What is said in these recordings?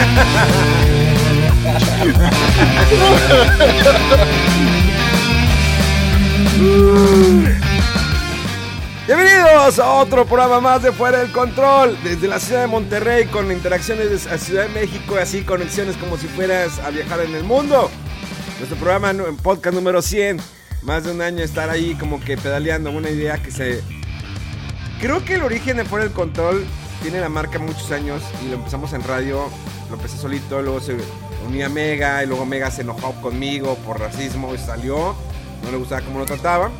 Bienvenidos a otro programa más de Fuera del Control, desde la ciudad de Monterrey, con interacciones a Ciudad de México y así conexiones como si fueras a viajar en el mundo. Nuestro programa en podcast número 100, más de un año estar ahí como que pedaleando una idea que se... Creo que el origen de Fuera del Control tiene la marca muchos años y lo empezamos en radio, lo empecé solito, luego se unía a Mega y luego Mega se enojó conmigo por racismo y salió, no le gustaba cómo lo trataba.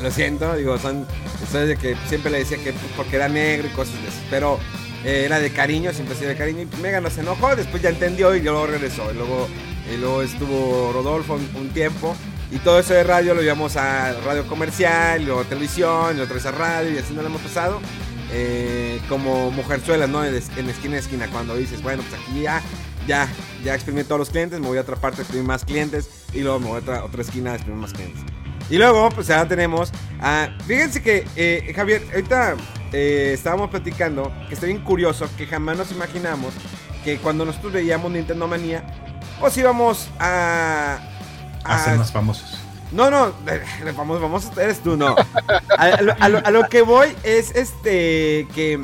Lo siento, digo, son historias de que siempre le decía que pues, porque era negro y cosas de eso. Pero eh, era de cariño, siempre ha de cariño. Y pues, Mega no enojó, después ya entendió y luego regresó. Y luego, y luego estuvo Rodolfo un, un tiempo. Y todo eso de radio lo llevamos a radio comercial, luego televisión, y otra vez a radio, y así no lo hemos pasado. Eh, como mujerzuelas, ¿no? En, es- en esquina a esquina, cuando dices, bueno, pues aquí ya, ya, ya exprimí todos los clientes, me voy a otra parte a exprimir más clientes, y luego me voy a otra, otra esquina a exprimir más clientes. Y luego, pues ya tenemos a... Fíjense que, eh, Javier, ahorita eh, estábamos platicando que está bien curioso que jamás nos imaginamos que cuando nosotros veíamos Nintendo Manía, os íbamos a... A ser más famosos. No, no, de famoso, famoso eres tú, no. A, lo, que voy es este que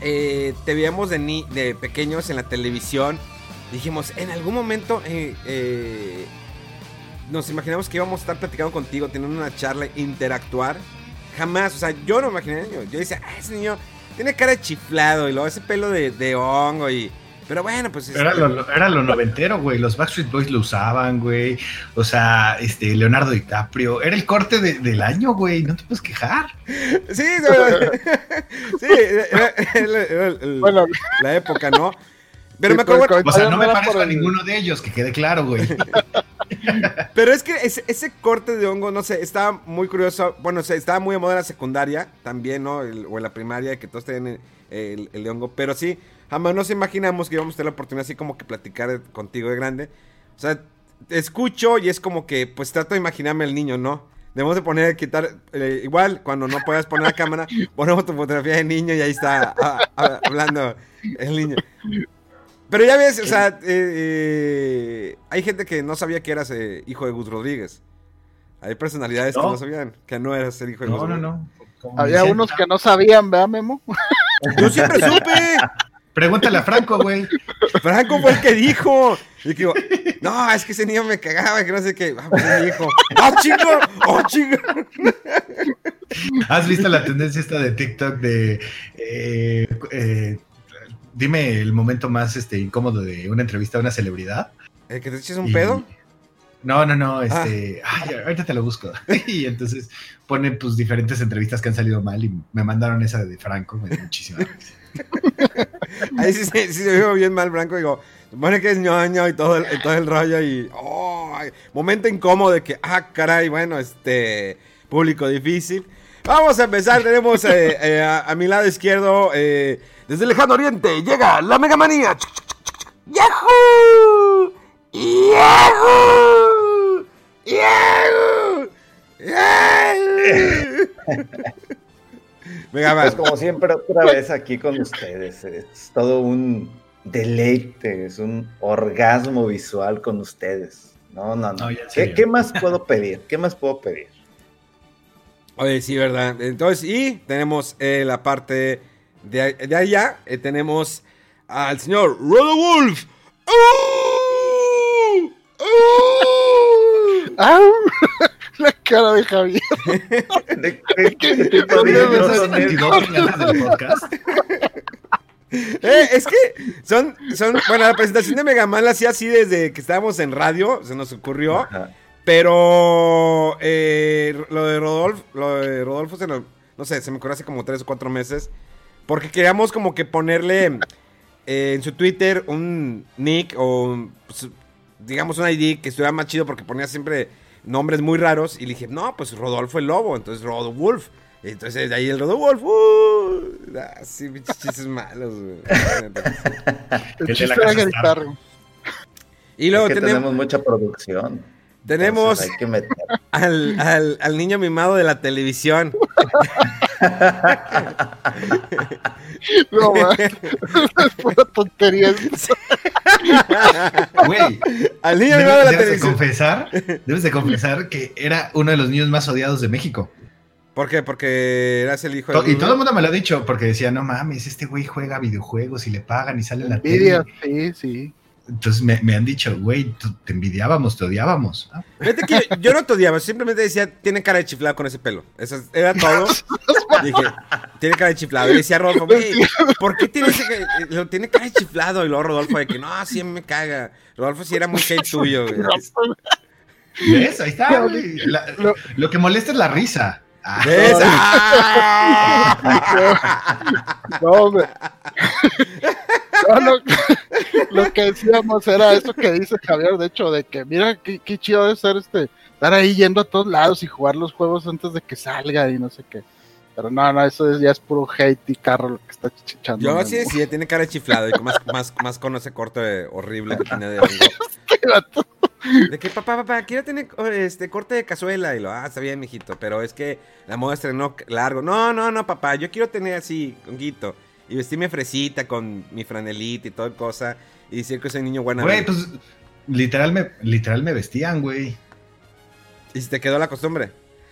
eh, te veíamos de, ni, de pequeños en la televisión. Dijimos, en algún momento eh, eh, nos imaginamos que íbamos a estar platicando contigo, teniendo una charla, interactuar. Jamás, o sea, yo no imaginé niño. Yo decía, ah, ese niño tiene cara de chiflado y luego ese pelo de, de hongo y... Pero bueno, pues... Era este, lo, lo- era lo noventero, güey. Los Backstreet Boys lo usaban, güey. O sea, este, Leonardo DiCaprio. Era el corte de- del año, güey. No te puedes quejar. Sí, no, sí, era, era- era el- Bueno. la época, ¿no? Pero Sí, me acuerdo, pero O sea, no me parezco a ninguno de ellos, que quede claro, güey. pero es que ese, ese corte de hongo, no sé, estaba muy curioso. Bueno, o sea, estaba muy de moda en la secundaria también, ¿no? El- o en la primaria, que todos tenían el, el- el de hongo. Pero sí, jamás nos imaginamos que íbamos a tener la oportunidad así como que platicar contigo de grande. O sea, te escucho y es como que, pues trato de imaginarme el niño, ¿no? Debemos de poner, quitar, eh, igual, cuando no puedas poner la cámara, ponemos tu fotografía de niño y ahí está ah, ah, hablando el niño. Pero ya ves, o sea, eh, eh, hay gente que no sabía que eras eh, hijo de Gus Rodríguez. Hay personalidades que No. no sabían que no eras el hijo de No, Gus no, Rodríguez. no. Como Había dicen, unos que no sabían, ¿verdad, Memo? Yo siempre supe. Pregúntale a Franco, güey. Franco fue el que dijo. Y digo, no, es que ese niño me cagaba, que no sé qué. Ah, pues hijo. ¡Oh, chico! ¡Oh, chico! ¿Has visto la tendencia esta de TikTok de... eh, eh, dime el momento más este, incómodo de una entrevista a una celebridad? ¿El que te eches un Y- pedo? No, no, no, este, ay, ahorita te lo busco. y entonces ponen pues diferentes entrevistas que han salido mal y me mandaron esa de Franco, me dio muchísima risa. Ahí sí, se vio bien mal Franco. Digo, supone que es ñoño y todo el, todo el rollo. Y, momento incómodo de que, ah, caray, bueno, este, público difícil. Vamos a empezar. Tenemos eh, eh, a, a mi lado izquierdo, eh, desde el lejano oriente, llega la Mega Manía. ¡Yahoo! ¡Yahoo! ¡Yahoo! ¡Yahoo! Man. Pues como siempre, otra vez aquí con ustedes. Es todo un deleite, es un orgasmo visual con ustedes. No, no, no. ¿Qué, más puedo pedir? ¿Qué más puedo pedir? Oye, sí, ¿verdad? Entonces, y tenemos eh, la parte de, de allá, eh, tenemos al señor Rodo Wolf. ¡Uh! ¡Uh! La cara de Javier. ¿De qué, qué tipo de ¿Dónde niños me son salió? estos? 22 ganas del podcast. Eh, es que son, son, bueno, la presentación de Mega Man la hacía así desde que estábamos en radio, se nos ocurrió. Ajá. Pero eh, lo de Rodolfo, lo de Rodolfo se lo- no sé, se me ocurrió hace como tres o cuatro meses. Porque queríamos como que ponerle eh, en su Twitter un nick o pues, digamos un ID que estuviera más chido porque ponía siempre nombres muy raros. Y le dije, no, pues Rodolfo el Lobo, entonces Rodolf. Y Entonces de ahí el Rodolf. Uh, ah, sí, pinches chistes malos, güey. El El de la chiste güey. Y luego es que tenemos, tenemos mucha producción. tenemos hay que meter. al, al- al niño mimado de la televisión. No, man. es pura tontería. Güey, Al niño mimado de la debes, de confesar, debes de confesar que era uno de los niños más odiados de México. ¿Por qué? Porque eras el hijo de. Y todo el mundo me lo ha dicho porque decía, no mames, este güey juega videojuegos y le pagan y sale en la Envidia, tele. sí, sí. Entonces me, me han dicho, güey, te envidiábamos, te odiábamos. Fíjate que yo, yo no te odiaba, simplemente decía, tiene cara de chiflado con ese pelo. Eso es- era todo. Dije, tiene cara de chiflado. Y decía Rodolfo, güey, ¿por qué tiene, ese, lo- tiene cara de chiflado? Y luego Rodolfo de que, no, sí a mí me caga. Rodolfo sí era muy hate tuyo, güey. ¿Ves? Ahí está. güey. La- Lo- lo que molesta es la risa. ¿Ves? ¡Ah! No, hombre. No, lo, lo que decíamos era eso que dice Javier, de hecho, de que mira qué, qué chido debe ser este, estar ahí yendo a todos lados y jugar los juegos antes de que salga y no sé qué. Pero no, no, eso es- ya es puro hate y carro lo que está chichando. Yo sí decía, tiene cara de chiflado. Y más, más, más con ese corte horrible que tiene de hongo. Este. De que, papá, papá, quiero tener este corte de cazuela. Y lo, ah, está bien, mijito. Pero es que la moda estrenó largo. No, no, no, papá. Yo quiero tener así, honguito. Y vestirme fresita con mi franelita y toda cosa. Y decir que soy niño buena. Güey, pues literal me, literal me vestían, güey. Y si te quedó la costumbre.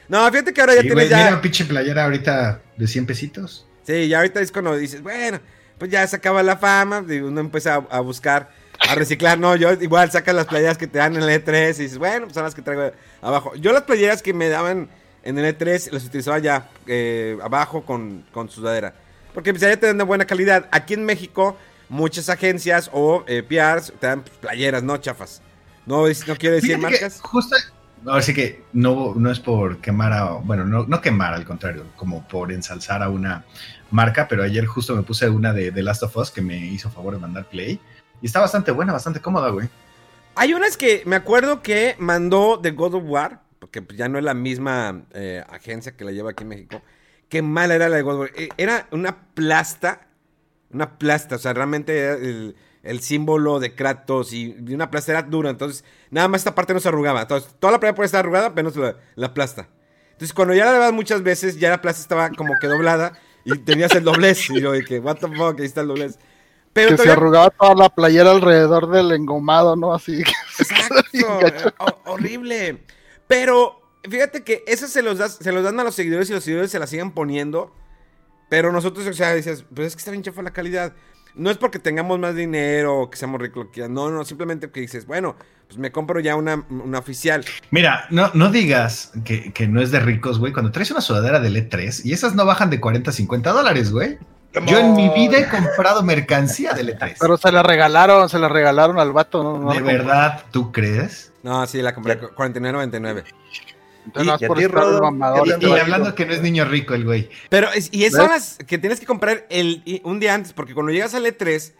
No, fíjate que ahora ya Sí, tienes güey, ya. Mira, pinche playera ahorita de 100 pesitos. Sí, ya ahorita es cuando dices, bueno, pues ya se acaba la fama. Y uno empieza a, a buscar, a reciclar. No, yo igual sacas las playeras que te dan en el E3 y dices, bueno, pues son las que traigo abajo. Yo las playeras que me daban en el E3 las utilizaba ya eh, abajo con, con sudadera. Porque pues, ya te dan de buena calidad. Aquí en México, muchas agencias o eh, PRs te dan playeras, no chafas. No, no quiero decir Fíjate que marcas. Justo, ahora sí que no, no es por quemar a, bueno, no, no quemar, al contrario, como por ensalzar a una marca, pero ayer justo me puse una de The Last of Us que me hizo favor de mandar play. Y está bastante buena, bastante cómoda, güey. Hay unas que me acuerdo que mandó de God of War, porque pues, ya no es la misma eh, agencia que la lleva aquí en México. Qué mala era la de War. Eh, Era una plasta, una plasta, o sea, realmente era el, el símbolo de Kratos y, una plasta era dura, entonces nada más esta parte no se arrugaba. Entonces, toda la playa puede estar arrugada, menos la, la plasta. Entonces, cuando ya la dabas muchas veces, ya la plasta estaba como que doblada y tenías el doblez. Y yo que, what the fuck, ahí está el doblez. Pero que se todavía- arrugaba toda la playera alrededor del engomado, ¿no? Así Exacto, eh, ho- horrible. Pero fíjate que eso se los, das, se los dan a los seguidores y los seguidores se la siguen poniendo. Pero nosotros, o sea, dices, pues es que está bien chafa la calidad. No es porque tengamos más dinero o que seamos ricos. No, no, simplemente que dices, bueno, pues me compro ya una, una oficial. Mira, no, no digas que, que no es de ricos, güey, cuando traes una sudadera del E3 y esas no bajan de 40 a 50 dólares, güey. Yo en mi vida he comprado mercancía del E3. Pero se la regalaron, se la regalaron al vato, ¿no? no ¿De verdad tú crees? No, sí, la compré 49.99. Entonces, no y a por ti, estar Rodo, mamador, ¿qué Y, hablando que no es niño rico el güey. Pero, es- y esas ¿Ves? son las que tienes que comprar el, y- un día antes, porque cuando llegas al E3,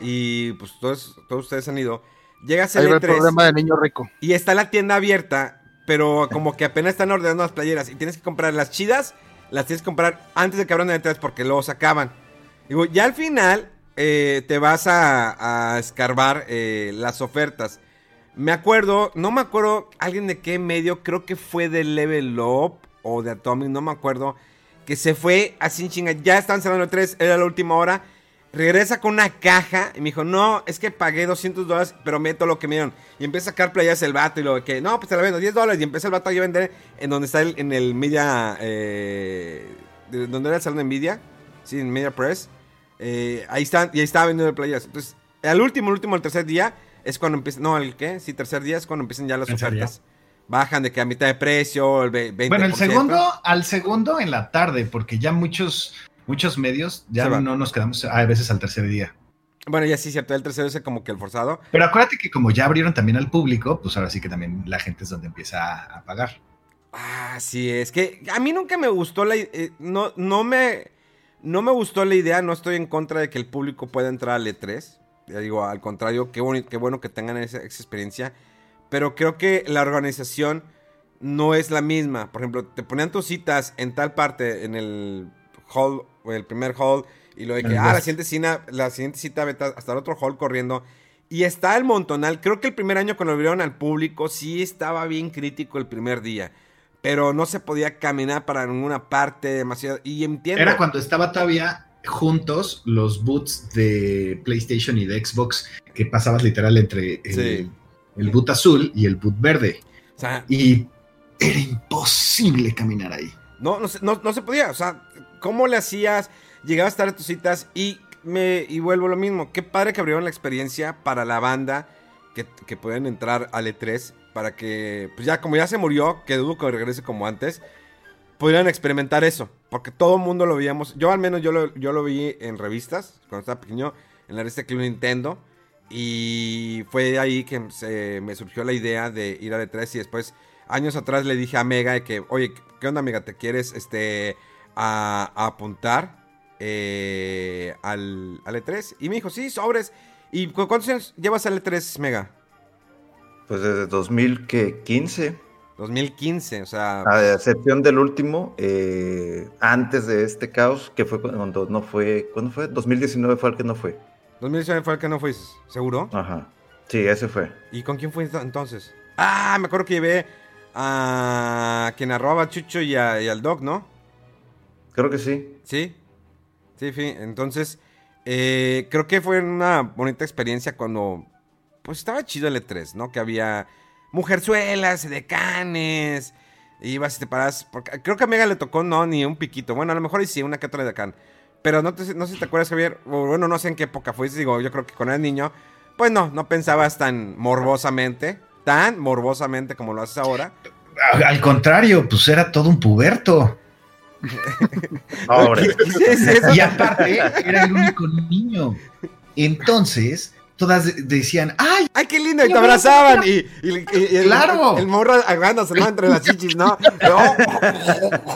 y pues todos, todos ustedes han ido, llegas al Ahí va el E3 problema de niño rico. y está la tienda abierta, pero como que apenas están ordenando las playeras y tienes que comprar las chidas, las tienes que comprar antes de que abran el E3 porque luego se acaban. Digo, ya al final eh, te vas a, a escarbar eh, las ofertas. Me acuerdo, no me acuerdo alguien de qué medio, creo que fue de Level Up o de Atomic, no me acuerdo, que se fue así en. Ya están cerrando el 3, era la última hora. Regresa con una caja y me dijo, no, es que pagué 200 dólares, pero meto lo que me dieron. Y empieza a sacar playas el vato y lo que, no, pues te la vendo 10 dólares. Y empieza el vato a vender en donde está el, en el Media, eh, de- ¿dónde era el salón de Nvidia? Sí, en Media Press. Eh, ahí están, y ahí estaba vendiendo playas. Entonces, al último, el último, el tercer día, es cuando empiezan, no, el qué, sí, tercer día es cuando empiezan ya las ¿Tercer día? ofertas. Bajan de que a mitad de precio, el ve- 20%. Bueno, el segundo, al segundo en la tarde, porque ya muchos, muchos medios ya no nos quedamos a veces al tercer día. Bueno, ya sí, cierto, el tercero es como que el forzado. Pero acuérdate que como ya abrieron también al público, pues ahora sí que también la gente es donde empieza a, a pagar. Ah, sí, es que a mí nunca me gustó la eh, no, no me no me gustó la idea, no estoy en contra de que el público pueda entrar al E3. Ya digo, al contrario, qué, boni- qué bueno que tengan esa, esa experiencia. Pero creo que la organización no es la misma. Por ejemplo, te ponían tus citas en tal parte, en el hall, o el primer hall, y lo de que, ah, la siguiente, cita, la siguiente cita vete hasta el otro hall corriendo. Y está el montonal. Creo que el primer año cuando lo abrieron al público, sí estaba bien crítico el primer día. Pero no se podía caminar para ninguna parte demasiado. Y entiendo. Era cuando estaba todavía juntos los boots de PlayStation y de Xbox, que pasabas literal entre el, Sí. el boot azul y el boot verde. O sea, Y era imposible caminar ahí. No, no, se- no, no se podía. O sea, ¿cómo le hacías? Llegabas tarde a tus citas y me y vuelvo lo mismo. Qué padre que abrieron la experiencia para la banda que, que pueden entrar al E3 para que, pues ya como ya se murió, que dudo que regrese como antes, pudieran experimentar eso. Porque todo el mundo lo veíamos. Yo al menos yo lo, yo lo vi en revistas, cuando estaba pequeño, en la revista Club Nintendo. Y fue ahí que se me surgió la idea de ir al E3 y después años atrás le dije a Mega que, oye, ¿qué onda, Mega? ¿Te quieres este, a, a apuntar eh, al, al E3? Y me dijo, sí, sobres. ¿Y cu- cuántos años llevas al E3, Mega? Pues desde 2015, 2015, o sea... a excepción del último, eh, antes de este caos, que fue cuando no fue, ¿cuándo fue? 2019 fue el que no fue. 2019 fue el que no fuiste, ¿seguro? Ajá. Sí, ese fue. ¿Y con quién fue ento- entonces? Ah, me acuerdo que llevé a quien arroba a Chucho y, a- y al Doc, ¿no? Creo que sí. Sí. Sí, sí. Entonces, eh, creo que fue una bonita experiencia cuando, pues estaba chido el E3, ¿no? Que había mujerzuelas, decanes, ibas y te paras. Porque creo que a Mega le tocó, no, ni un piquito. Bueno, a lo mejor y sí, una que otra decán. Pero no, te- no sé si te acuerdas, Javier. o Bueno, no sé en qué época fuiste. Digo, yo creo que cuando eras niño, pues no, no pensabas tan morbosamente, tan morbosamente como lo haces ahora. Al contrario, pues era todo un puberto. Ahora, ¿Qué es eso? Y aparte, era el único niño. Entonces, todas de- decían, ¡ay! ¡Ay, qué lindo! Y te abrazaban. Y, y- y- y el, ¡Claro! el, morro agarrándose ¿no? entre las chichis, ¿no? No.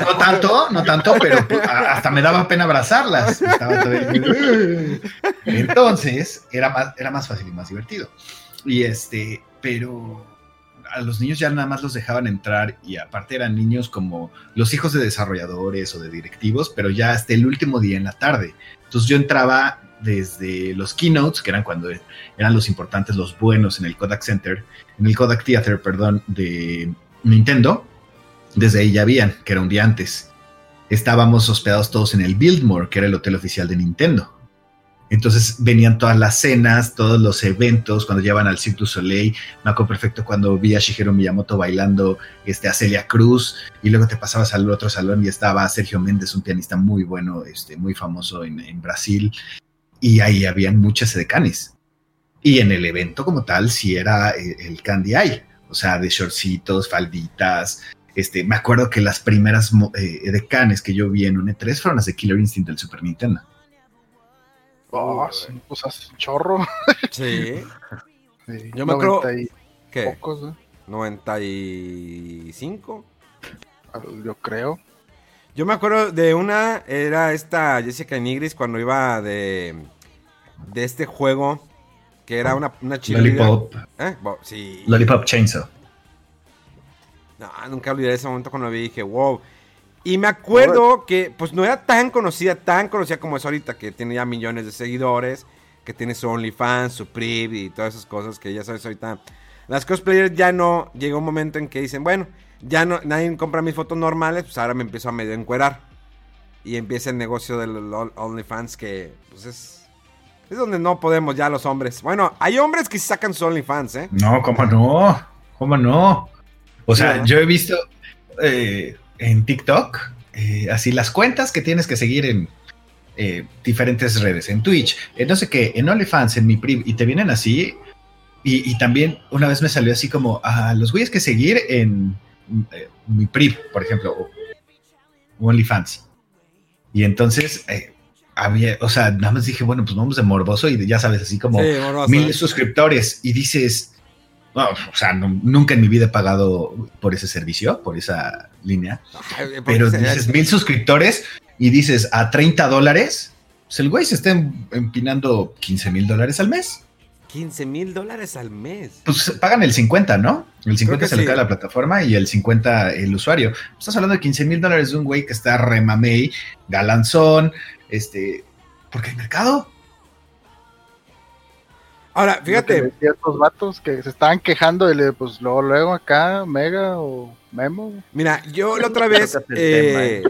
No tanto, no tanto, pero pues, hasta me daba pena abrazarlas. Estaba todo el- Entonces, era más, era más fácil y más divertido. Y este, pero a los niños ya nada más los dejaban entrar y aparte eran niños como los hijos de desarrolladores o de directivos, pero ya hasta el último día en la tarde. Entonces yo entraba desde los keynotes, que eran cuando eran los importantes, los buenos en el Kodak Center, en el Kodak Theater, perdón, de Nintendo. Desde ahí ya habían, que era un día antes. Estábamos hospedados todos en el Biltmore, que era el hotel oficial de Nintendo. Entonces venían todas las cenas, todos los eventos, cuando llevaban al Cirque du Soleil. Me acuerdo perfecto cuando vi a Shigeru Miyamoto bailando este, a Celia Cruz. Y luego te pasabas al otro salón y estaba Sergio Méndez, un pianista muy bueno, este, muy famoso en Brasil. Y ahí habían muchas edecanes. Y en el evento como tal, sí era eh, el Candy Eye. O sea, de shortcitos, falditas, este, me acuerdo que las primeras eh, decanes que yo vi en un E3 fueron las de Killer Instinct del Super Nintendo. Oh, pues chorro. Sí. Sí, Yo me acuerdo- 90 y ¿Qué? pocos, ¿eh? ¿95? Yo creo. Yo me acuerdo de una, era esta Jessica Nigris cuando iba de, de este juego que era una, una. Lollipop, ¿Eh? Bo- Sí. Lollipop Chainsaw. No, nunca olvidaré ese momento cuando lo vi y dije, wow. Y me acuerdo que, pues no era tan conocida, tan conocida como es ahorita, que tiene ya millones de seguidores, que tiene su OnlyFans, su PRIV y todas esas cosas que ya sabes ahorita. Las cosplayers ya no, llega un momento en que dicen, bueno, ya no, nadie compra mis fotos normales, pues ahora me empiezo a medio encuerar. Y empieza el negocio del OnlyFans que, pues es, es donde no podemos ya los hombres. Bueno, hay hombres que sacan su OnlyFans, ¿eh? No, ¿cómo no? ¿Cómo no? O sea, yo he visto eh, en TikTok eh, así las cuentas que tienes que seguir en eh, diferentes redes, en Twitch, en no sé qué, en OnlyFans, en mi priv, y te vienen así. Y, y también una vez me salió así como a los güeyes que seguir en mi priv, por ejemplo, o o OnlyFans. Y entonces, eh, había, o sea, nada más dije, bueno, pues vamos de morboso y ya sabes, así como Sí, mil suscriptores y dices, o sea, no- nunca en mi vida he pagado por ese servicio, por esa línea, Ay, pero dices mil suscriptores y dices a 30 dólares, pues el güey se está em- empinando 15 mil dólares al mes. 15 mil dólares al mes. Pues pagan el 50, ¿no? El 50 que se le sí. cae a la plataforma y el 50 el usuario. Estás hablando de 15 mil dólares de un güey que está remamey, galanzón, este, porque hay mercado. Ahora, fíjate, decía estos vatos que se estaban quejando y le, pues luego, luego acá, Mega o Memo. mira, yo la otra vez, eh,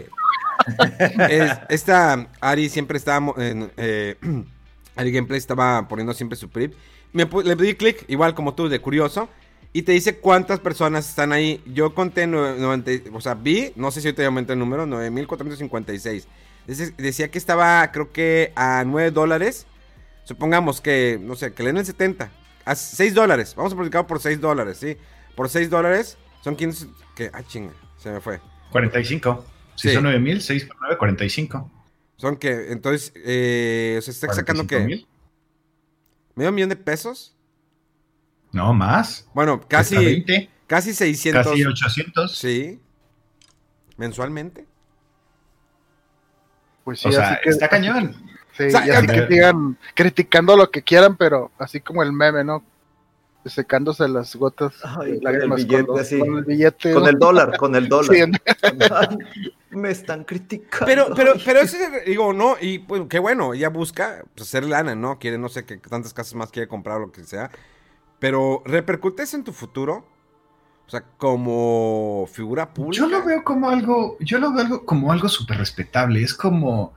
es- esta Ari siempre estaba, eh, Ari Gameplay estaba poniendo siempre su prip. Me, le di clic, igual como tú, de curioso, y te dice cuántas personas están ahí. Yo conté, nue- 90, o sea, vi, no sé si ahorita ya aumentó el número, 9456. Decía que estaba, creo que a 9 dólares. Supongamos que, no sé, que le den el 70. A 6 dólares. Vamos a publicar por 6 dólares, ¿sí? Por 6 dólares son 15. Que, ah, chinga, se me fue. 45. Si Sí. son 9 mil, 6 por 9, 45. Son que, entonces, eh, se está sacando que. 45,000. ¿Medio millón de pesos? No, más. Bueno, casi, 20, casi 600. casi 800. Sí. ¿Mensualmente? Pues sí, O sea, así que, está cañón. Sí, y así que sigan criticando lo que quieran, pero así como el meme, ¿no? Secándose las gotas. Ay, de con el billete los-. Con el billete. Con ¿no? el dólar, con el dólar. Sí, me están criticando. Pero, pero, pero eso es- digo, no, y pues qué bueno, ella busca pues, hacer lana, ¿no? Quiere, no sé qué tantas casas más quiere comprar o lo que sea. Pero, ¿repercute eso en tu futuro? O sea, como figura pública. Yo lo veo como algo, yo lo veo algo como algo súper respetable. Es como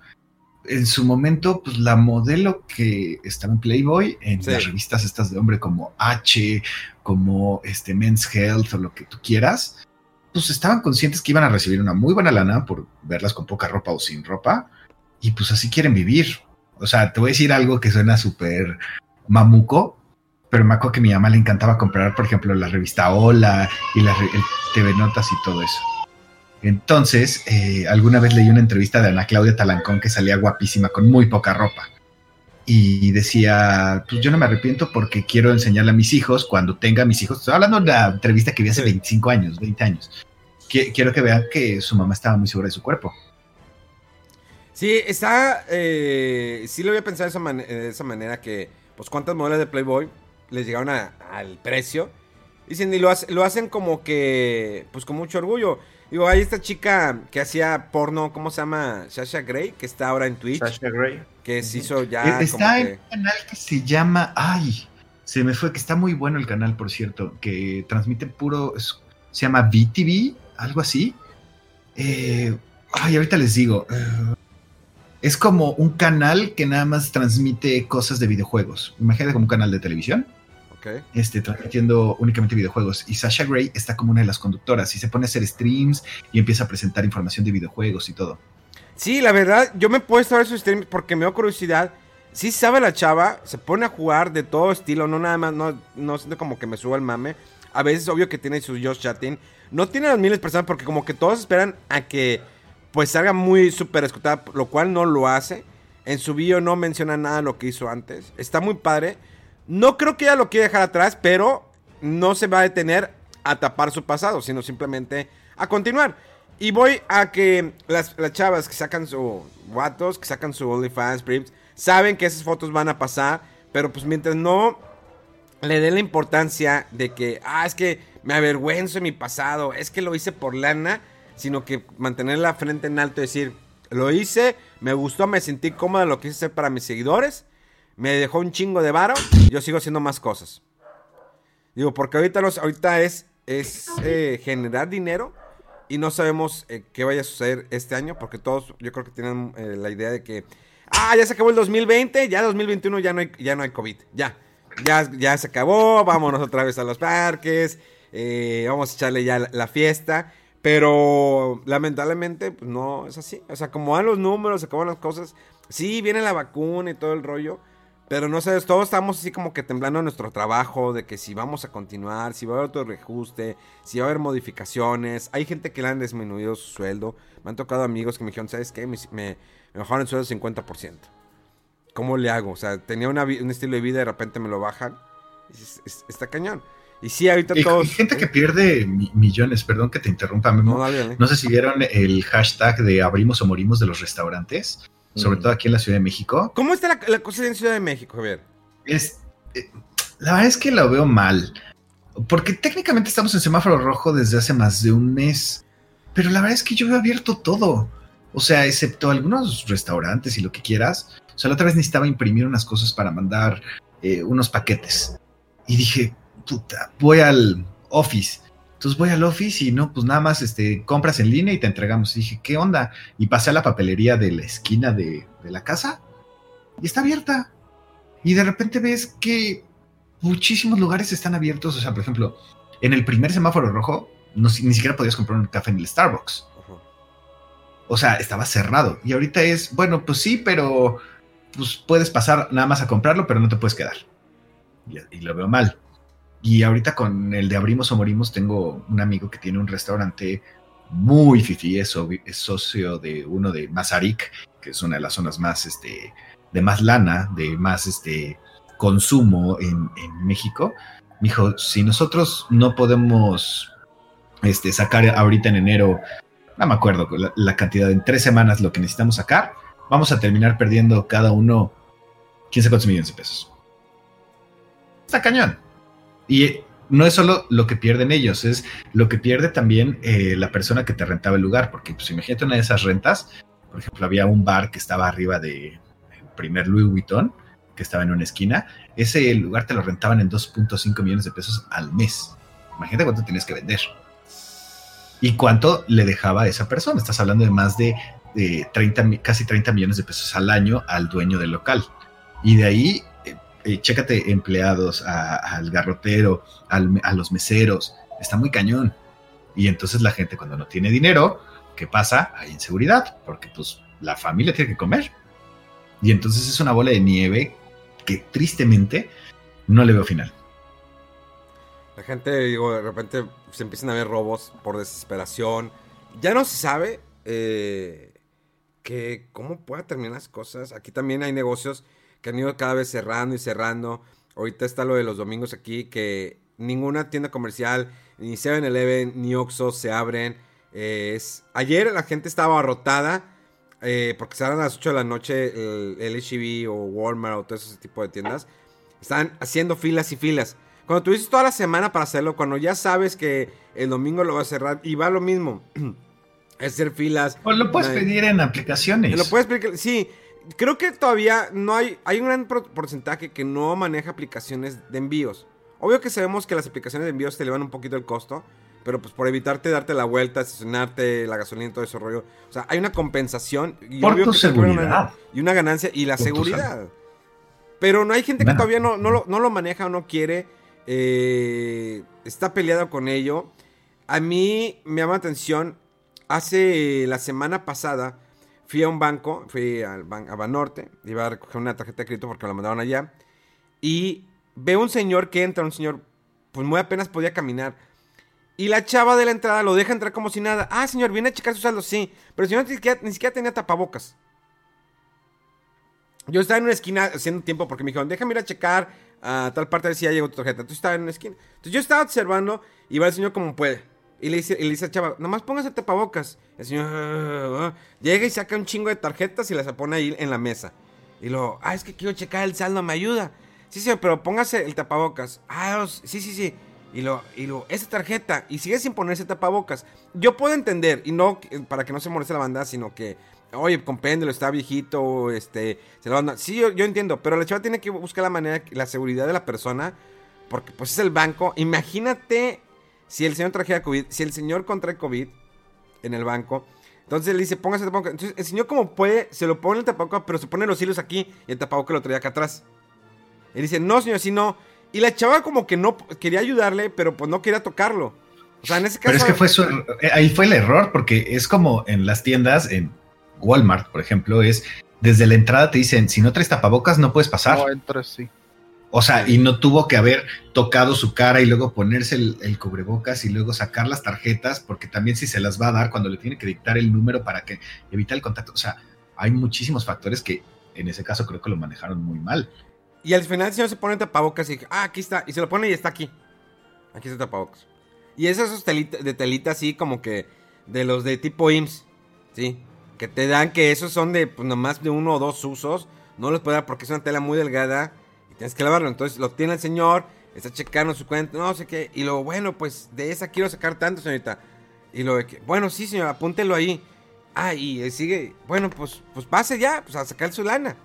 en su momento, pues la modelo que estaba en Playboy, en Sí. las revistas estas de hombre como H, como este Men's Health o lo que tú quieras, pues estaban conscientes que iban a recibir una muy buena lana por verlas con poca ropa o sin ropa, y pues así quieren vivir. O sea, te voy a decir algo que suena súper mamuco, pero me acuerdo que a mi mamá le encantaba comprar, por ejemplo, la revista Hola y la el TV Notas y todo eso. Entonces, eh, alguna vez leí una entrevista de Ana Claudia Talancón que salía guapísima con muy poca ropa. Y decía, pues yo no me arrepiento porque quiero enseñarle a mis hijos, cuando tenga mis hijos, estoy hablando de una entrevista que vi hace Sí. 25 años, 20 años. Qui- Quiero que vean que su mamá estaba muy segura de su cuerpo. Sí, está. eh, sí lo había pensado de esa, man- de esa manera que, pues, cuántas modelos de Playboy les llegaron a- al precio. Dicen, y lo, hace- lo hacen como que, pues, con mucho orgullo. Digo, hay esta chica que hacía porno, ¿cómo se llama? Sasha Grey, que está ahora en Twitch, Sasha Grey. que se hizo ya como está en que... un canal que se llama, ay, se me fue, que está muy bueno el canal, por cierto, que transmite puro, es- se llama VTV, algo así. Eh, ay, ahorita les digo. eh, es como un canal que nada más transmite cosas de videojuegos. Imagínate como un canal de televisión, Este, transmitiendo únicamente videojuegos. Y Sasha Gray está como una de las conductoras y se pone a hacer streams y empieza a presentar información de videojuegos y todo. Sí, la verdad, yo me he puesto a ver sus streams porque me dio curiosidad. Sí sabe la chava, se pone a jugar de todo estilo, no nada más, no, no siento como que me suba el mame. A veces obvio que tiene su Josh Chatting. No tiene las miles de personas porque como que todos esperan a que pues salga muy súper escutada, lo cual no lo hace. En su video no menciona nada de lo que hizo antes. Está muy padre. No creo que ella lo quiera dejar atrás, pero no se va a detener a tapar su pasado, sino simplemente a continuar. Y voy a que las, las chavas que sacan su guatos, que sacan su OnlyFans, saben que esas fotos van a pasar, pero pues mientras no le den la importancia de que, ah, es que me avergüenzo de mi pasado, es que lo hice por lana, sino que mantener la frente en alto y decir, lo hice, me gustó, me sentí cómodo, lo quise hacer para mis seguidores, me dejó un chingo de varo, yo sigo haciendo más cosas. Digo, porque ahorita, los, ahorita es, es eh, generar dinero y no sabemos eh, qué vaya a suceder este año, porque todos yo creo que tienen eh, la idea de que, ah, ya se acabó el 2020, ya 2021 ya no hay, ya no hay COVID, ya, ya, ya se acabó, vámonos otra vez a los parques, vamos a echarle ya la, la fiesta, pero lamentablemente pues, no es así, o sea, como van los números, se acaban las cosas, sí, viene la vacuna y todo el rollo, Pero no sé, todos estamos así como que temblando en nuestro trabajo, de que si vamos a continuar, si va a haber otro reajuste, si va a haber modificaciones. Hay gente que le han disminuido su sueldo. Me han tocado amigos que me dijeron, ¿sabes qué? Me, me, me bajaron el sueldo 50%. ¿Cómo le hago? O sea, tenía una un estilo de vida y de repente me lo bajan. está cañón. Y sí, ahorita y, todos. Y gente que pierde millones, perdón que te interrumpa, Memo. No, no, sé si vieron el hashtag de abrimos o morimos de los restaurantes, sobre todo aquí en la Ciudad de México. ¿Cómo está la, cosa en Ciudad de México, Javier? Es, eh, la verdad es que lo veo mal. Porque técnicamente estamos en semáforo rojo desde hace más de un mes. Pero la verdad es que yo veo abierto todo. O sea, excepto algunos restaurantes y lo que quieras. O sea, la otra vez necesitaba imprimir unas cosas para mandar eh, unos paquetes. Y dije, puta, voy al office. Entonces voy al office y no, pues nada más este, compras en línea y te entregamos. Y dije, ¿qué onda? Y pasé a la papelería de la esquina de, la casa y está abierta. Y de repente ves que muchísimos lugares están abiertos. O sea, por ejemplo, en el primer semáforo rojo, no, ni siquiera podías comprar un café en el Starbucks. O sea, estaba cerrado. Y ahorita es, bueno, pues sí, pero pues puedes pasar nada más a comprarlo, pero no te puedes quedar. y lo veo mal. Y ahorita con el de Abrimos o Morimos tengo un amigo que tiene un restaurante muy fifi, es, socio de uno de Mazarik, que es una de las zonas más, este, de más lana, de más, este, consumo en, México. Me dijo, si nosotros no podemos, este, sacar ahorita en enero, no me acuerdo la, cantidad, en tres semanas lo que necesitamos sacar, vamos a terminar perdiendo cada uno 15 cuántos millones de pesos. Está cañón. Y no es solo lo que pierden ellos, es lo que pierde también eh, la persona que te rentaba el lugar, porque pues imagínate una de esas rentas, por ejemplo, había un bar que estaba arriba de primer Louis Vuitton, que estaba en una esquina, ese lugar te lo rentaban en 2.5 millones de pesos al mes. Imagínate cuánto tenías que vender. ¿Y cuánto le dejaba a esa persona? Estás hablando de más de, de 30, casi 30 millones de pesos al año al dueño del local. Y de ahí eh, chécate empleados, al garrotero, a los meseros, está muy cañón. Y entonces la gente cuando no tiene dinero, ¿qué pasa? Hay inseguridad, porque pues la familia tiene que comer. Y entonces es una bola de nieve que tristemente no le veo final. La gente, digo, de repente se empiezan a ver robos por desesperación. Ya no se sabe eh, que cómo pueda terminar las cosas. Aquí también hay negocios que han ido cada vez cerrando y cerrando. Ahorita está lo de los domingos aquí, que ninguna tienda comercial, ni 7-Eleven, ni Oxxo se abren. es... Ayer la gente estaba arrotada eh, porque estaban a las 8 de la noche el, HEB o Walmart o todo ese tipo de tiendas. Están haciendo filas y filas. Cuando tuviste toda la semana para hacerlo, cuando ya sabes que el domingo lo va a cerrar y va lo mismo. hacer filas. Pues lo puedes pedir en aplicaciones. Lo puedes pedir, sí creo que todavía no hay, hay un gran porcentaje que no maneja aplicaciones de envíos. Obvio que sabemos que las aplicaciones de envíos te elevan un poquito el costo, pero pues por evitarte darte la vuelta, estacionarte, la gasolina y todo ese rollo. O sea, hay una compensación. Y por tu seguridad. y una ganancia y la seguridad. Pero no hay gente que todavía no, no, lo, maneja o no quiere. Eh, está peleado con ello. A mí me llama atención. Hace la semana pasada Fui a un banco, fui al a Banorte, iba a recoger una tarjeta de crédito porque la mandaron allá. Y veo un señor que entra, un señor, pues muy apenas podía caminar. Y la chava de la entrada lo deja entrar como si nada. Ah, señor, viene a checar su saldo, sí. Pero el señor ni siquiera, tenía tapabocas. Yo estaba en una esquina haciendo tiempo porque me dijeron, déjame ir a checar a tal parte a ver llegó tu tarjeta. Entonces estaba en una esquina. Entonces yo estaba observando y va el señor como puede. Y le dice, y le dice Chava, nomás póngase tapabocas. El señor ah, ah". llega y saca un chingo de tarjetas y las pone ahí en la mesa. Y luego, ah, es que quiero checar el saldo, ¿me ayuda? Sí, sí, pero póngase el tapabocas. Ah, sí, sí, sí. Y lo, y lo, esa tarjeta, y sigue sin ponerse tapabocas. Yo puedo entender, y no para que no se moleste la banda, sino que, oye, compréndelo, está viejito, este, se lo Sí, yo, yo entiendo, pero la chava tiene que buscar la manera, la seguridad de la persona, porque pues es el banco. Imagínate si el señor trajera COVID, si el señor contrae COVID en el banco, entonces le dice, póngase el tapabocas. Entonces el señor como puede, se lo pone el tapabocas, pero se pone los hilos aquí y el tapabocas lo traía acá atrás. Y dice, no señor, así no. Y la chava como que no quería ayudarle, pero pues no quería tocarlo. O sea, en ese caso... Pero es que fue su, eh, ahí fue el error, porque es como en las tiendas, en Walmart, por ejemplo, es desde la entrada te dicen, si no traes tapabocas no puedes pasar. No entras, sí. O sea, y no tuvo que haber tocado su cara y luego ponerse el, el cubrebocas y luego sacar las tarjetas, porque también si se las va a dar cuando le tiene que dictar el número para que evitar el contacto. O sea, hay muchísimos factores que en ese caso creo que lo manejaron muy mal. Y al final el señor se pone tapabocas y dice, ah, aquí está. Y se lo pone y está aquí. Aquí está tapabocas. Y es esos telita- de telita así como que de los de tipo IMSS. Sí. Que te dan que esos son de pues nomás de uno o dos usos. No los puede dar porque es una tela muy delgada. Tienes que lavarlo. Entonces lo tiene el señor. Está checando su cuenta. No sé qué. Y luego, bueno, pues de esa quiero sacar tanto, señorita. Y lo de que, bueno, sí, señor, apúntelo ahí. Ah, y sigue. Bueno, pues, pues pase ya, pues a sacar su lana.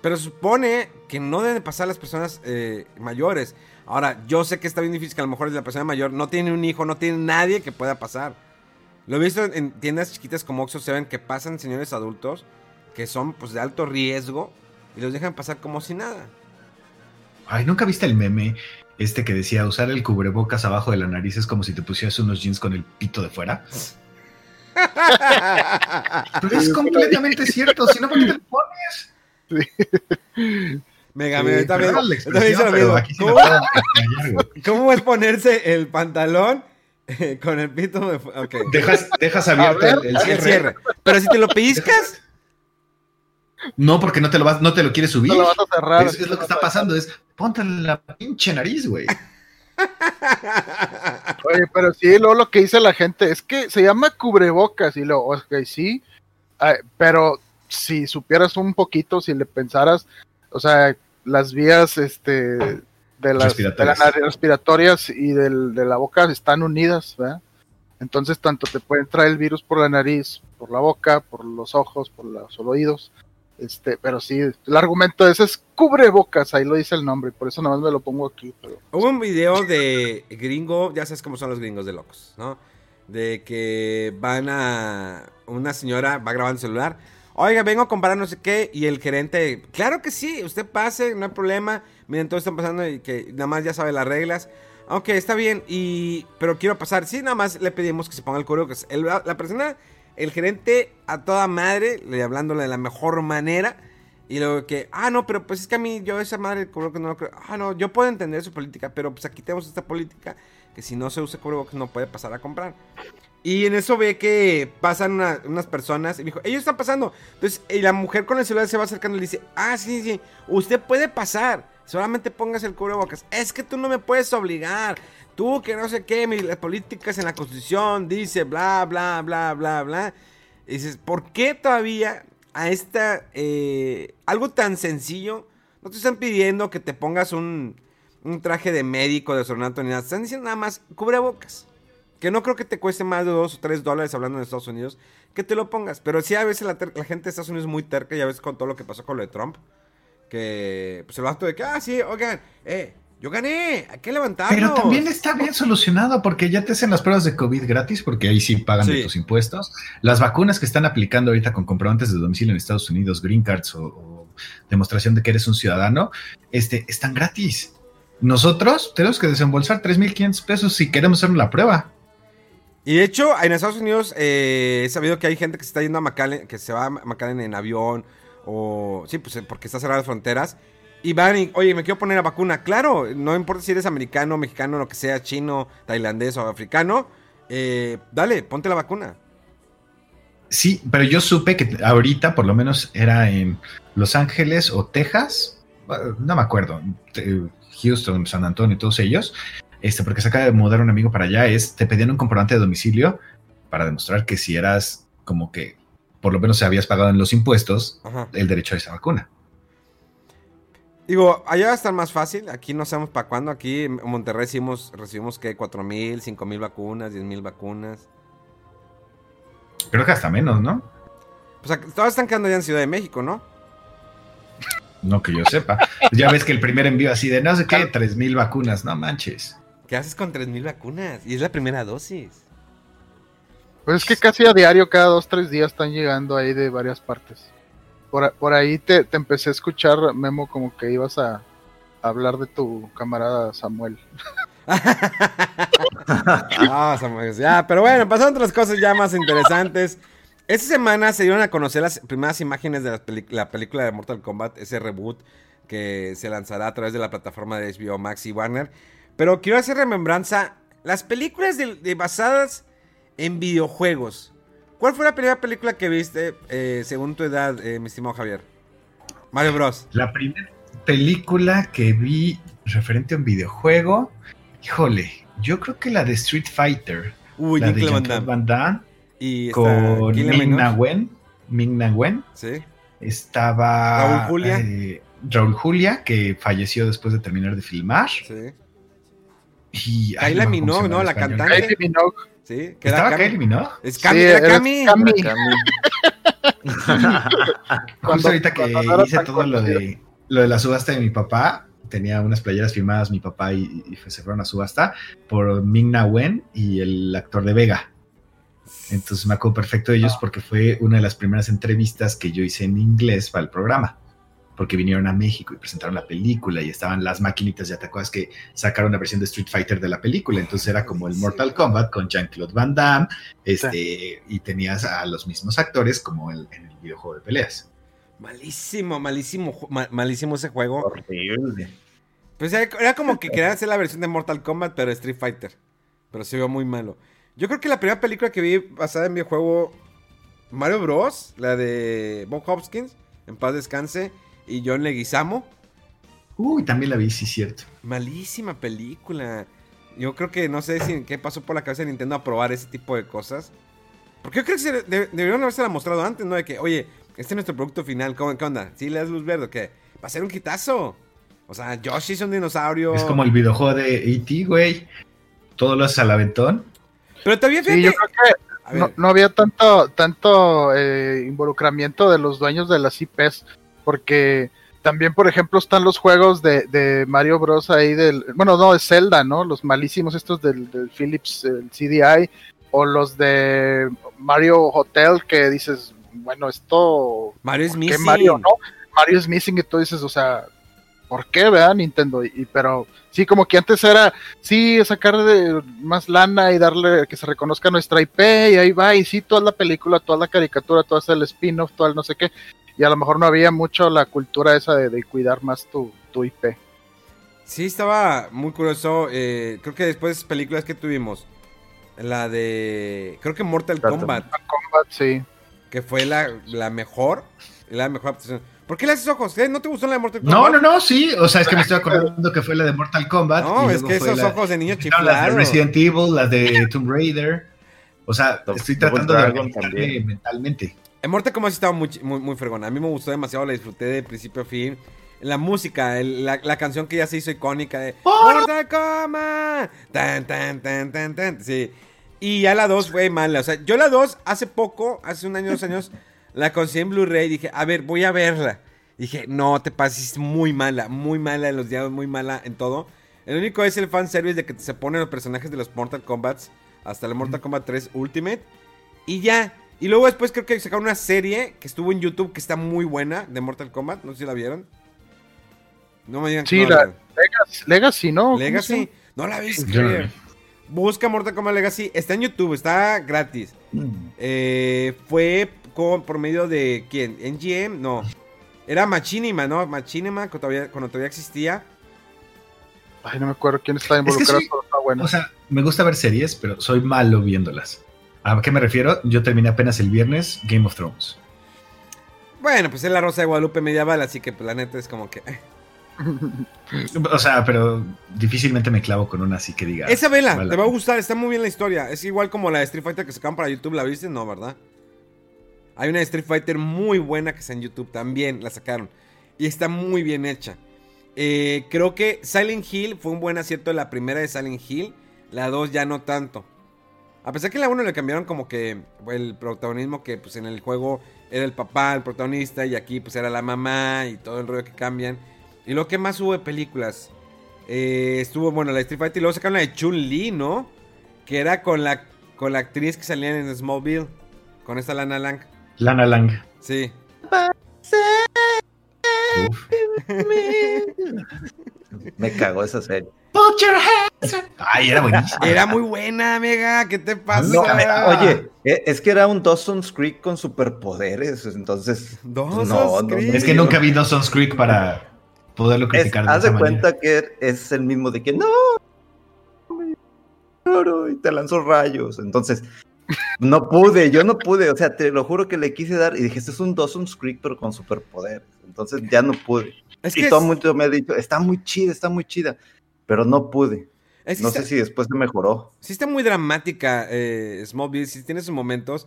Pero supone que no deben pasar las personas eh, mayores. Ahora, yo sé que está bien difícil que a lo mejor la persona mayor no tiene un hijo, no tiene nadie que pueda pasar. Lo he visto en tiendas chiquitas como Oxxo, se ven que pasan señores adultos que son pues de alto riesgo y los dejan pasar como si nada. Ay, ¿nunca viste el meme este que decía usar el cubrebocas abajo de la nariz es como si te pusieras unos jeans con el pito de fuera? Pero es completamente cierto, si no, ¿por qué te lo pones? Mega, Sí, mega, también, también lo mismo. ¿Cómo, cómo es ponerse el pantalón eh, con el pito de fu- Ok. Dejas, dejas abierto el, el El cierre. cierre. Pero si te lo pellizcas, No, porque no te lo vas, no te lo quieres subir. No lo vas a cerrar. Es, es lo que está pasando, es ponte la pinche nariz, güey. Oye, pero sí, luego lo que dice la gente es que se llama cubrebocas y lo, ok, sí, pero si supieras un poquito, si le pensaras, o sea, las vías este, de, las, de Respiratorias. las respiratorias y del, de la boca están unidas, ¿verdad? Entonces, tanto te puede entrar el virus por la nariz, por la boca, por los ojos, por los oídos. Este, pero sí, el argumento ese es cubrebocas, ahí lo dice el nombre, por eso nada más me lo pongo aquí. Pero, Hubo un video de gringo, ya sabes cómo son los gringos de locos, ¿no? De que van a. Una señora va grabando el celular. Oiga, vengo a comprar no sé qué. Y el gerente, claro que sí, usted pase, no hay problema. Miren, todo está pasando y que nada más ya sabe las reglas. Ok, está bien, y pero quiero pasar. Sí, nada más le pedimos que se ponga el cubrebocas. El- la persona, el gerente a toda madre, le hablándole de la mejor manera. Y luego que, ah, no, pero pues es que a mí, yo esa madre, cubrebocas no lo creo. Ah, no, yo puedo entender su política, pero pues aquí tenemos esta política que si no se usa cubrebocas no puede pasar a comprar. Y en eso ve que pasan una- unas personas y dijo, ellos están pasando. Entonces, y la mujer con el celular se va acercando y le dice, ah, sí, sí, usted puede pasar. Solamente póngase el cubrebocas. Es que tú no me puedes obligar. Tú que no sé qué, las políticas en la constitución dice bla, bla, bla, bla, bla. Dices, ¿por qué todavía a esta, eh, algo tan sencillo, no te están pidiendo que te pongas un, un traje de médico, de ornato ni nada. Te están diciendo nada más, cubrebocas. Que no creo que te cueste más de 2 o 3 dólares hablando en Estados Unidos. Que te lo pongas. Pero sí, a veces la, la gente de Estados Unidos es muy terca. Ya ves con todo lo que pasó con lo de Trump. Que pues el vato de que, ah, sí, oigan, eh, yo gané. Hay que levantarnos. Pero también está bien solucionado porque ya te hacen las pruebas de COVID gratis porque ahí sí pagan de Sí. tus impuestos. Las vacunas que están aplicando ahorita con comprobantes de domicilio en Estados Unidos, green cards o, o demostración de que eres un ciudadano, este, están gratis. Nosotros tenemos que desembolsar 3.500 pesos si queremos hacer la prueba. Y de hecho, en Estados Unidos eh, he sabido que hay gente que se está yendo a McAllen, que se va a McAllen en avión, o sí, pues eh, porque está cerrada las fronteras, y van y, oye, me quiero poner la vacuna. Claro, no importa si eres americano, mexicano, lo que sea, chino, tailandés o africano, eh, dale, ponte la vacuna. Sí, pero yo supe que ahorita por lo menos era en Los Ángeles o Texas, eh, no me acuerdo, Houston, San Antonio, todos ellos, este, porque se acaba de mudar un amigo para allá, es, te pedían un comprobante de domicilio para demostrar que si eras como que por lo menos se habías pagado en los impuestos Ajá. el derecho a esa vacuna. Digo, allá va a estar más fácil, aquí no sabemos para cuándo, aquí en Monterrey recibimos, recibimos que 4 mil, 5 mil vacunas, 10 mil vacunas. Creo que hasta menos, ¿no? Pues todas están quedando ya en Ciudad de México, ¿no? No que yo sepa. ya ves que el primer envío así de no sé qué, tres mil vacunas, no manches. ¿Qué haces con 3 mil vacunas? Y es la primera dosis. Pues es que casi a diario, cada dos, tres días están llegando ahí de varias partes. Por, ahí te, empecé a escuchar, Memo, como que ibas a, hablar de tu camarada Samuel. Ah, Samuel, ya, pero bueno, pasaron otras cosas ya más interesantes. Esta semana se dieron a conocer las primeras imágenes de la, película de Mortal Kombat, ese reboot que se lanzará a través de la plataforma de HBO Max y Warner. Pero quiero hacer remembranza, las películas de basadas en videojuegos. ¿Cuál fue la primera película que viste eh, según tu edad, eh, mi estimado Javier? Mario Bros. La primera película que vi referente a un videojuego, híjole, yo creo que la de Street Fighter, Uy, la de Van Damme. Van Damme, Y con Ming Na. Wen, Ming Na Wen, Sí. estaba Raúl Julia. eh, Raúl Julia, que falleció después de terminar de filmar. Sí. Y, Kyla Minogue, ¿no? La español. cantante. Kylie Minogue. Sí. Que ¿Estaba era Cami. Kylie Minogue? Es Cami, Sí, era era Cami. Cami. Justo ahorita que hice todo lo de, lo de la subasta de mi papá, tenía unas playeras firmadas mi papá y, y se fueron a subasta por Ming Na Wen y el actor de Vega. Entonces me acuerdo perfecto de ellos porque fue una de las primeras entrevistas que yo hice en inglés para el programa. Porque vinieron a México y presentaron la película y estaban las maquinitas, ya te acuerdas que sacaron la versión de Street Fighter de la película. Entonces era como el Sí. Mortal Kombat con Jean-Claude Van Damme este, y tenías a los mismos actores como el- en el videojuego de peleas. Malísimo, malísimo, malísimo ese juego. Horrible. Pues era, era como que querían hacer la versión de Mortal Kombat, pero Street Fighter. Pero se vio muy malo. Yo creo que la primera película que vi basada en videojuego, Mario Bros, la de Bob Hopkins, en paz descanse, y John Leguizamo. Uy, también la vi, sí, cierto. Malísima película. Yo creo que no sé si qué pasó por la cabeza de Nintendo a probar ese tipo de cosas. Porque yo creo que se de- deberían haberse mostrado antes, ¿no? De que, oye, este es nuestro producto final, ¿cómo, ¿qué onda? ¿Sí le das luz verde o qué? Va a ser un quitazo. O sea, Yoshi es un dinosaurio. Es como el videojuego de E.T., güey. Todo lo haces al aventón. Pero todavía Sí, fíjate. yo creo que no, no había tanto, tanto eh, involucramiento de los dueños de las IPs, porque también, por ejemplo, están los juegos de, de Mario Bros. ahí del, bueno, no, de Zelda, ¿no? Los malísimos estos del, del Philips, el CDI, o los de Mario Hotel, que dices, bueno, esto, Mario es ¿por qué missing. Mario, no? Mario es missing y tú dices, o sea, ¿por qué, verdad, Nintendo? Y, y- pero sí, como que antes era, sí, sacar de más lana y darle que se reconozca nuestra IP y ahí va, y sí, toda la película, toda la caricatura, todo el spin-off, todo el no sé qué, y a lo mejor no había mucho la cultura esa de, de cuidar más tu, tu IP. Sí, estaba muy curioso. eh, creo que después películas que tuvimos, la de. Creo que Mortal Mortal Kombat, sí. que fue la, la mejor. La mejor adaptación. ¿Por qué le haces ojos? ¿Qué? ¿No te gustó la de Mortal No, Kombat? no, no, sí. O sea, es que me estoy acordando que fue la de Mortal Kombat. No, y es que fue esos la- ojos de niño Estaban Las de. Resident Evil, las de Tomb Raider. O sea, estoy Double tratando de también. mentalmente. En Mortal Kombat sí estaba muy, muy, muy fregona. A mí me gustó demasiado, la disfruté de principio a fin. La música, el- la, la canción que ya se hizo icónica de Mortal Kombat. Tan, tan, tan, tan, tan. Sí. Y ya la 2 fue mala. O sea, yo la 2 hace poco, hace un año, dos años, la conseguí en Blu-ray. Dije, a ver, voy a verla. Dije, no, te pases, es muy mala, muy mala en los diálogos, muy mala en todo. El único es el fanservice de que se ponen los personajes de los Mortal Kombat hasta el Mortal Kombat 3 Ultimate. Y ya. Y luego después creo que sacaron una serie que estuvo en YouTube que está muy buena de Mortal Kombat. No sé si la vieron. No me digan que Sí, no la-. Legacy, Legacy, ¿no? ¿Cómo se Legacy. No la viste. Vi. Busca Mortal Kombat Legacy. Está en YouTube, está gratis. Eh, fue con- por medio de quién? NGM, no. Era Machinima, ¿no? Machinima cuando todavía, cuando todavía existía. Ay, no me acuerdo quién que involucrado, sí. pero está bueno. O sea, me gusta ver series, pero soy malo viéndolas. ¿A qué me refiero? Yo terminé apenas el viernes Game of Thrones. Bueno, pues es la Rosa de Guadalupe medieval, así que pues, la neta es como que. eh. O sea, pero difícilmente me clavo con una así que diga. Esa vela, te va a gustar, está muy bien la historia. Es igual como la de Street Fighter que sacaron para YouTube, ¿la viste? No, ¿verdad? Hay una Street Fighter muy buena que está en YouTube, también la sacaron. Y está muy bien hecha. Eh, creo que Silent Hill fue un buen acierto la primera de Silent Hill. La 2 ya no tanto. A pesar que la 1 le cambiaron como que el protagonismo que pues en el juego era el papá, el protagonista, y aquí pues era la mamá y todo el rollo que cambian. Y lo que más hubo de películas. Eh, estuvo, bueno, la Street Fighter y luego sacaron la de Chun-Li, ¿no? Que era con la, con la actriz que salía en Smallville. Con esta Lana Lang. Lana Lang. Sí. Uf. Me cagó esa serie. Put your hands Ay, era buenísimo. Era muy buena, Mega. ¿Qué te pasa? No, oye, e- es que era un Dawson's Creek con superpoderes, entonces. Dawson's no, no, Creek. Es que nunca vi Dawson's Creek para poderlo Es, criticar de haz de esa cuenta manera. que es el mismo de que no, me lloro", y te lanzó rayos. Entonces, no pude, yo no pude. O sea, te lo juro que le quise dar y dije, este es un Dawson's Creek, pero con superpoderes. Entonces ya no pude. Es y que todo el es- mundo me ha dicho, está muy chida, está muy chida, pero no pude. es que No está- sé si después se mejoró. Sí está muy dramática eh, Smallville, sí tiene sus momentos,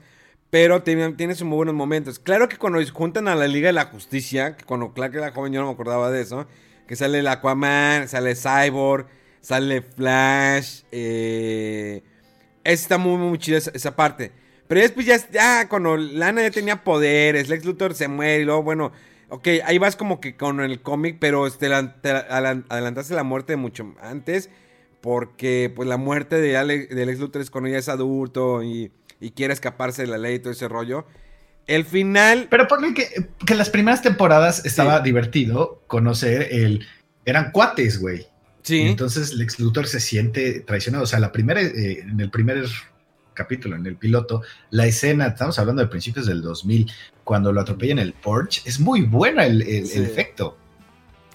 pero tiene, tiene sus muy buenos momentos. Claro que cuando juntan a la Liga de la Justicia, que cuando Clark era joven yo no me acordaba de eso, que sale el Aquaman, sale Cyborg, sale Flash, eh, está muy, muy chida esa, esa parte. Pero después ya, ya cuando Lana ya tenía poderes, Lex Luthor se muere y luego, bueno, ok, ahí vas como que con el cómic, pero te, la- te adelan- adelantaste la muerte mucho antes. Porque pues la muerte de, Ale- de Lex Luthor es cuando ya es adulto y, y quiere escaparse de la ley y todo ese rollo. El final... Pero ponle que, que las primeras temporadas estaba Sí. divertido conocer el. Eran cuates, güey. Sí. Y entonces Lex Luthor se siente traicionado. O sea, la primera, eh, en el primer capítulo, en el piloto, la escena, estamos hablando de principios del 2000, cuando lo atropella en el Porsche, es muy buena el, el- Sí. el efecto.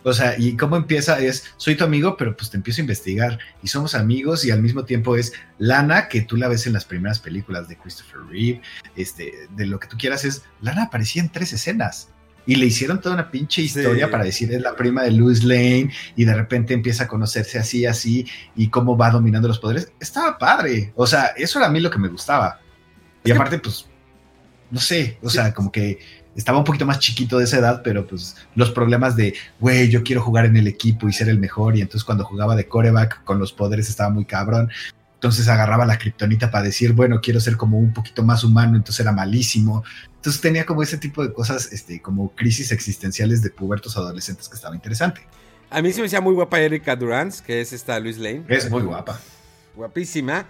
O sea, y cómo empieza es, soy tu amigo, pero pues te empiezo a investigar y somos amigos y al mismo tiempo es Lana, que tú la ves en las primeras películas de Christopher Reeve, este, de lo que tú quieras es, Lana aparecía en tres escenas. Y le hicieron toda una pinche historia Sí. para decir es la prima de Louis Lane y de repente empieza a conocerse así, así y cómo va dominando los poderes. Estaba padre. O sea, eso era a mí lo que me gustaba. Y aparte, pues, no sé, o sea, como que estaba un poquito más chiquito de esa edad, pero pues los problemas de, güey, yo quiero jugar en el equipo y ser el mejor. Y entonces cuando jugaba de coreback con los poderes estaba muy cabrón. Entonces agarraba la kriptonita para decir, bueno, quiero ser como un poquito más humano, entonces era malísimo. Entonces tenía como ese tipo de cosas, este, como crisis existenciales de pubertos adolescentes que estaba interesante. A mí se me hacía muy guapa Erika Durance, que es esta Luis Lane. Es muy guapa. Guapísima.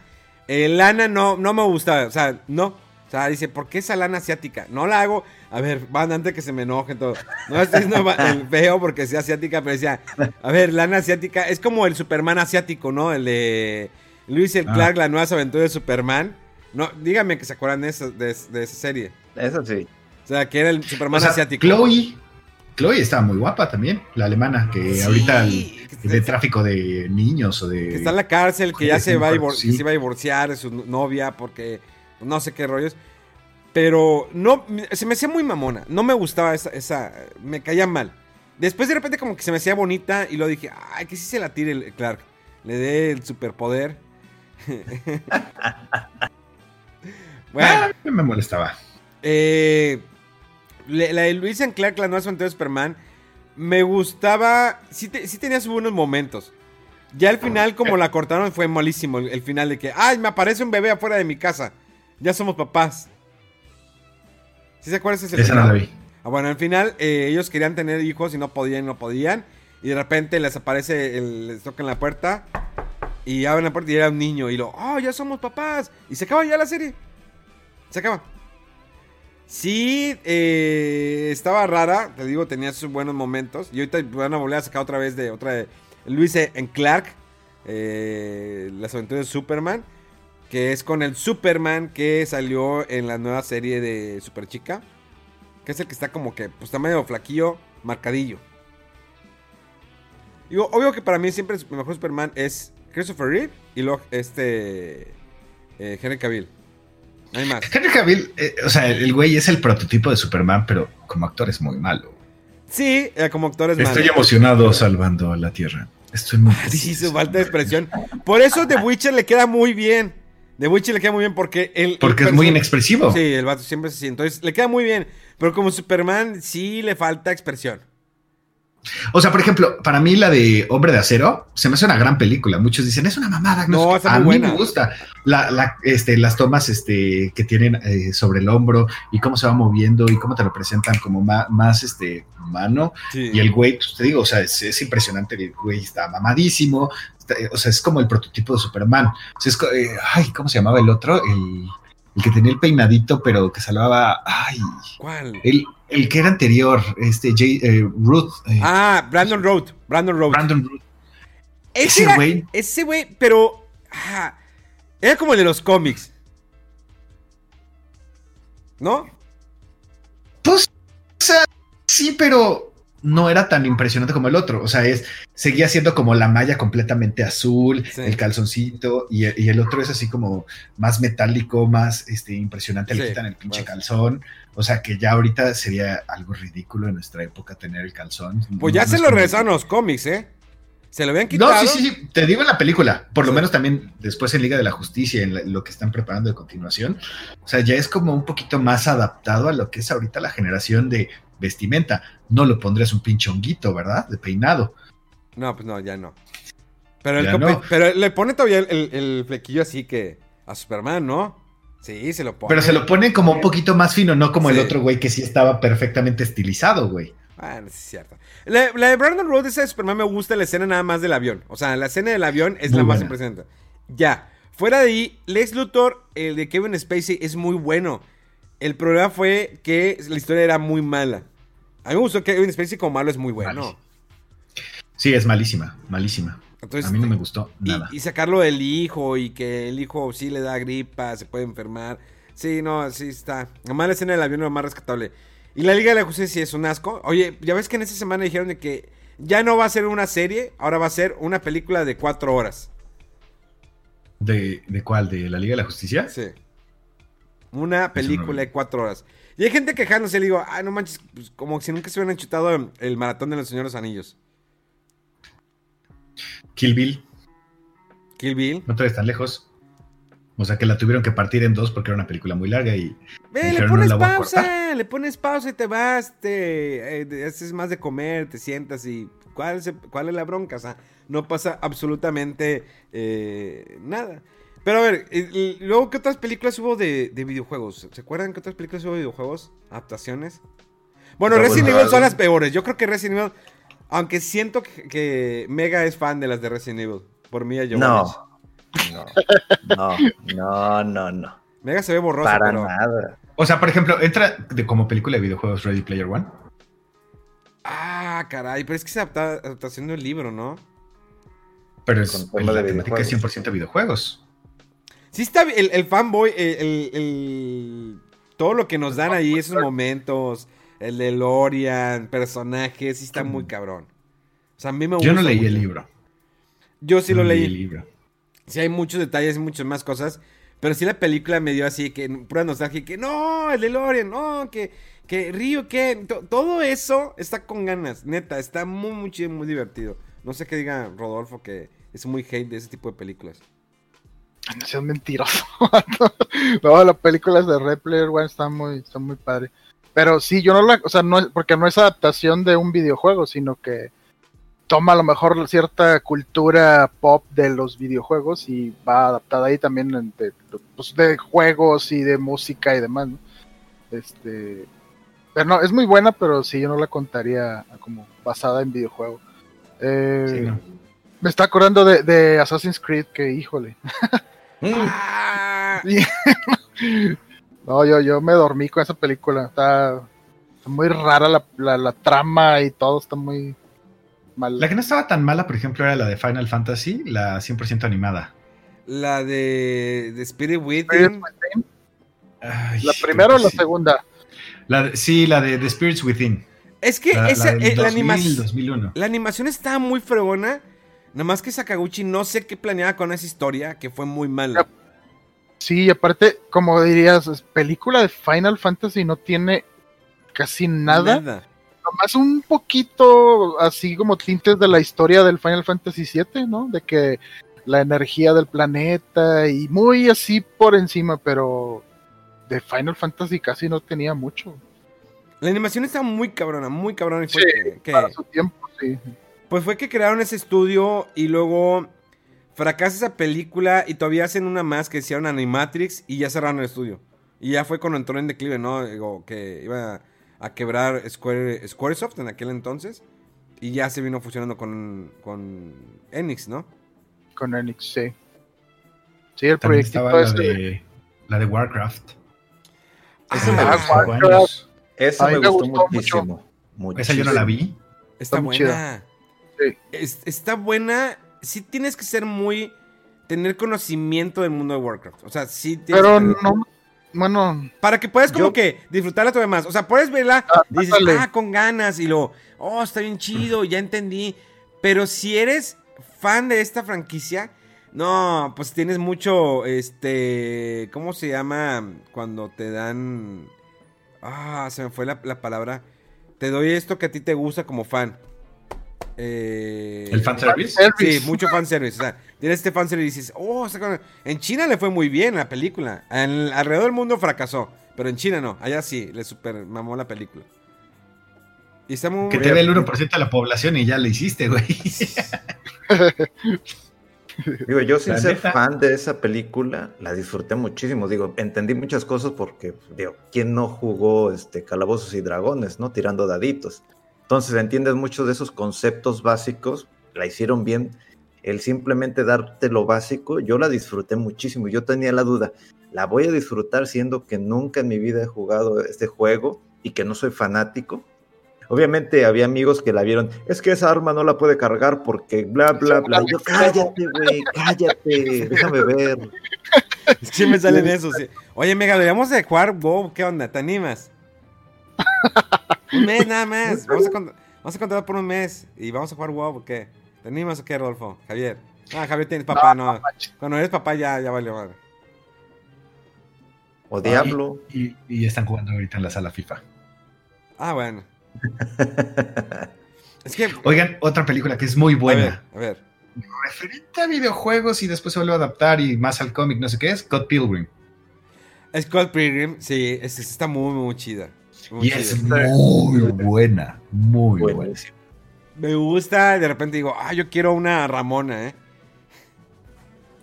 Eh, lana no, no me gusta, o sea, no. O sea, dice, ¿por qué esa lana asiática? No la hago. A ver, van antes que se me enojen todo. No estoy el feo porque sea asiática, pero decía, a ver, lana asiática es como el Superman asiático, ¿no? El de Luis el Ah. Clark, la nueva aventura de Superman. No, díganme que se acuerdan de esa, de, de esa serie. Eso sí. O sea, que era el Superman O sea, asiático. Chloe, Chloe estaba muy guapa también, la alemana, que Sí, ahorita el- que de está- tráfico de niños o de... que está en la cárcel, que ya se, va a Sí. se divorciar de su novia porque no sé qué rollos. Pero no, se me hacía muy mamona. No me gustaba esa, esa, me caía mal. Después de repente como que se me hacía bonita y lo dije, ay, que sí se la tire el Clark. Le dé el superpoder. Bueno, Ah, me molestaba. eh, la de Luis en Clark, la nueva de Superman, me gustaba. Sí, te- sí tenía sus buenos momentos. Ya al final, como la cortaron, fue malísimo. El, el final de que, ay, me aparece un bebé afuera de mi casa. Ya somos papás. ¿Sí se acuerdan? Ese Esa no la vi. Ah, bueno, al final eh, ellos querían tener hijos y no podían, no podían. Y de repente les aparece, el- les tocan la puerta. Y abren la puerta y era un niño. Y lo, oh, ya somos papás. Y se acaba ya la serie. Se acaba. Sí, eh, estaba rara. Te digo, tenía sus buenos momentos. Y ahorita van a volver a sacar otra vez de otra de Luis en Clark. eh, las aventuras de Superman. Que es con el Superman que salió en la nueva serie de Super Chica. Que es el que está como que, pues está medio flaquillo, marcadillo. Digo, obvio que para mí siempre el mejor Superman es Christopher Reeve y luego este eh, Henry Cavill. No hay más. Henry Cavill, eh, o sea, el güey es el prototipo de Superman, pero como actor es muy malo. Sí, eh, como actor es Estoy malo. emocionado salvando a la Tierra. Estoy muy Sí, triste. su falta de expresión. Por eso The Witcher le queda muy bien. The Witcher le queda muy bien porque el. Porque el es muy inexpresivo. Sí, el vato siempre es así. Entonces le queda muy bien. Pero como Superman sí le falta expresión. O sea, por ejemplo, para mí la de Hombre de Acero se me hace una gran película. Muchos dicen, es una mamada. No, sé qué". está a mí buena. me gusta. La, la- este, las tomas este, que tienen eh, sobre el hombro y cómo se va moviendo y cómo te lo presentan como ma- más, este, humano. Sí. Y el güey, pues te digo, o sea, es, es impresionante. El güey está mamadísimo. está- o sea, es como el prototipo de Superman. O sea, es co- eh, ay, ¿cómo se llamaba el otro? El, el que tenía el peinadito, pero que salvaba. Ay, ¿Cuál? el, el que era anterior, este, Jay, eh, Ruth. eh, Ah, Brandon Road. Brandon Road. Brandon Root. Ese güey. Ese güey, pero. ah, era como el de los cómics. ¿No? Pues, o sea, sí, pero no era tan impresionante como el otro. O sea, es seguía siendo como la malla completamente azul, Sí. el calzoncito, y, y el otro es así como más metálico, más este, impresionante. Le Sí, quitan el pinche más. calzón. O sea, que ya ahorita sería algo ridículo en nuestra época tener el calzón. Pues ya no se lo regresaron los cómics, ¿eh? Se lo habían quitado. No, sí, sí, sí, te digo en la película, por lo menos también después en Liga de la Justicia, en la- lo que están preparando de continuación, o sea, ya es como un poquito más adaptado a lo que es ahorita la generación de vestimenta. No lo pondrías un pinche honguito, ¿verdad? De peinado. No, pues no, ya no. Pero, el no. pero le pone todavía el, el- el flequillo así que a Superman, ¿no? Sí, se lo pone. Pero se lo ponen como un poquito más fino, no como Sí. el otro güey que sí estaba perfectamente estilizado, güey. Ah, no, sí es cierto. La, la de Brandon Road, esa de Superman, me gusta la escena nada más del avión. O sea, la escena del avión es Muy la más impresionante. Ya. Fuera de ahí, Lex Luthor, el de Kevin Spacey, es muy bueno. El problema fue que la historia era muy mala. A mí me gustó que Kevin Spacey como malo es muy bueno. Malísimo. Sí, es malísima, malísima. Entonces, a mí no me gustó y, nada. y sacarlo del hijo y que el hijo sí le da gripa, se puede enfermar. Sí, no, sí está. Nomás la escena del avión es lo más rescatable. Y la Liga de la Justicia sí es un asco. Oye, ya ves que en esta semana dijeron de que ya no va a ser una serie, ahora va a ser una película de cuatro horas. ¿De, ¿De cuál? ¿De la Liga de la Justicia? Sí. Una película de cuatro horas. Y hay gente quejándose, le digo, ay, no manches, pues, como si nunca se hubieran chutado el maratón de los señores anillos. Kill Bill, Kill Bill. no te ves tan lejos. O sea que la tuvieron que partir en dos porque era una película muy larga y Ve, le pones "No la voy a pausa, le pones pausa y te vas, te eh, te haces más de comer, te sientas y ¿cuál es, cuál es la bronca? O sea, no pasa absolutamente eh, nada. Pero a ver, y- y luego, ¿qué otras películas hubo de, de videojuegos? ¿Se acuerdan qué otras películas hubo de videojuegos? ¿Adaptaciones? Bueno, Double Resident Evil son las peores. Yo creo que Resident Evil, aunque siento que, que Mega es fan de las de Resident Evil, por mí yo No. No, no, no, no, no. Mega se ve borroso, Para pero... nada. O sea, por ejemplo, entra de, como película de videojuegos Ready Player One. Ah, caray, pero es que es adapta- adaptación de un libro, ¿no? Pero es, la de temática es videojuegos. 100% videojuegos. Sí está el, el fanboy, el, el- el- todo lo que nos dan ahí, esos momentos, el de Lorian, personajes, sí está muy cabrón. O sea, a mí me gusta Yo no leí mucho. el libro. Yo sí lo leí. el libro. Sí hay muchos detalles y muchas más cosas, pero sí la película me dio así que pura nostalgia, que no, el de Lorian, no, que, que Río, que to- todo eso está con ganas, neta, está muy, muy chido, muy divertido. No sé qué diga Rodolfo que es muy hate de ese tipo de películas. No seas mentiroso. no, las películas de Red Player One están muy, están muy padres. Pero sí, yo no la, o sea, no es, porque no es adaptación de un videojuego, sino que toma a lo mejor cierta cultura pop de los videojuegos y va adaptada ahí también de, pues, de juegos y de música y demás, ¿no? Este, pero no, es muy buena, pero sí, yo no la contaría como basada en videojuego. Eh, Sí, no. Me está acordando de, de Assassin's Creed, que híjole. No, yo, yo me dormí con esa película. Está, está muy rara la, la- la trama y todo está muy mal. La que no estaba tan mala, por ejemplo, era la de Final Fantasy, la 100% animada. La de, de Spirit Within. Ay, ¿La primera o la sí. segunda? La de- sí, la de The Spirits Within. Es que La, esa, la eh, la 2000, animación. 2001. La animación estaba muy fregona. Nada más que Sakaguchi no sé qué planeaba con esa historia, que fue muy mala. Sí, y aparte, como dirías, es película de Final Fantasy no tiene casi nada. Nomás un poquito así como tintes de la historia del Final Fantasy VII, ¿no? De que la energía del planeta y muy así por encima, pero de Final Fantasy casi no tenía mucho. La animación estaba muy cabrona, muy cabrona. Y Sí, que- Para su tiempo, sí. Pues fue que crearon ese estudio y luego fracasa esa película y todavía hacen una más que hicieron Animatrix y ya cerraron el estudio. Y ya fue cuando entró en declive, ¿no? Digo, que iba a quebrar Square, Squaresoft en aquel entonces. Y ya se vino fusionando con, con Enix, ¿no? Con Enix, sí. Sí, el estaba la este. de, la de Warcraft. Esa me Ah. Warcraft. Esa me gustó, gustó muchísimo. Esa yo no la vi. Está muy buena. Sí. Es- está buena. sí tienes que ser muy. tener conocimiento del mundo de Warcraft. O sea, sí tienes Pero que no, bueno, Para que puedas como Yo- que disfrutarla todo demás. O sea, puedes verla Ah, y dices, ah, con ganas. Y lo, oh, está bien chido, ya entendí. Pero si eres fan de esta franquicia, no, pues tienes mucho, este, ¿cómo se llama cuando te dan... Ah, se me fue la, la palabra. Te doy esto que a ti te gusta como fan. Eh, ¿El fanservice? Service. Sí, mucho fanservice. O sea, tienes este fanservice y dices, oh, en China le fue muy bien la película. En- alrededor del mundo fracasó. Pero en China no. Allá sí, le super mamó la película. Y está muy Que te ve el 1% de la población y ya lo hiciste, güey. Digo, yo sin La ser neta. fan de esa película, la disfruté muchísimo. Digo, entendí muchas cosas porque, digo, ¿quién no jugó este Calabozos y Dragones, no? Tirando daditos. Entonces entiendes muchos de esos conceptos básicos, la hicieron bien. El simplemente darte lo básico, yo la disfruté muchísimo. Yo tenía la duda, ¿la voy a disfrutar siendo que nunca en mi vida he jugado este juego y que no soy fanático? Obviamente había amigos que la vieron, es que esa arma no la puede cargar porque bla, bla, bla. Yo, cállate, güey, cállate, déjame ver. Sí me salen esos. sí. Oye, Mega, deberíamos de jugar WoW. ¿Qué onda? ¿Te animas? Un mes nada más. Vamos a, vamos a contratar por un mes y vamos a jugar WoW. ¿o ¿Qué? ¿Te animas o qué, Rodolfo? Javier. Ah, Javier tienes papá, no. Cuando eres papá ya, ya valió madre. O Diablo. Y, y están jugando ahorita en la sala FIFA. Ah, bueno. Es que. Oigan, otra película que es muy A ver, buena. a ver. Referente a videojuegos y después se vuelve a adaptar y más al cómic, no sé qué es, Scott Pilgrim. Skull Pilgrim, sí, es- está muy, muy chida. Muy Y es muy buena, muy buena. Me gusta, de repente digo, ah, yo quiero una Ramona, ¿eh?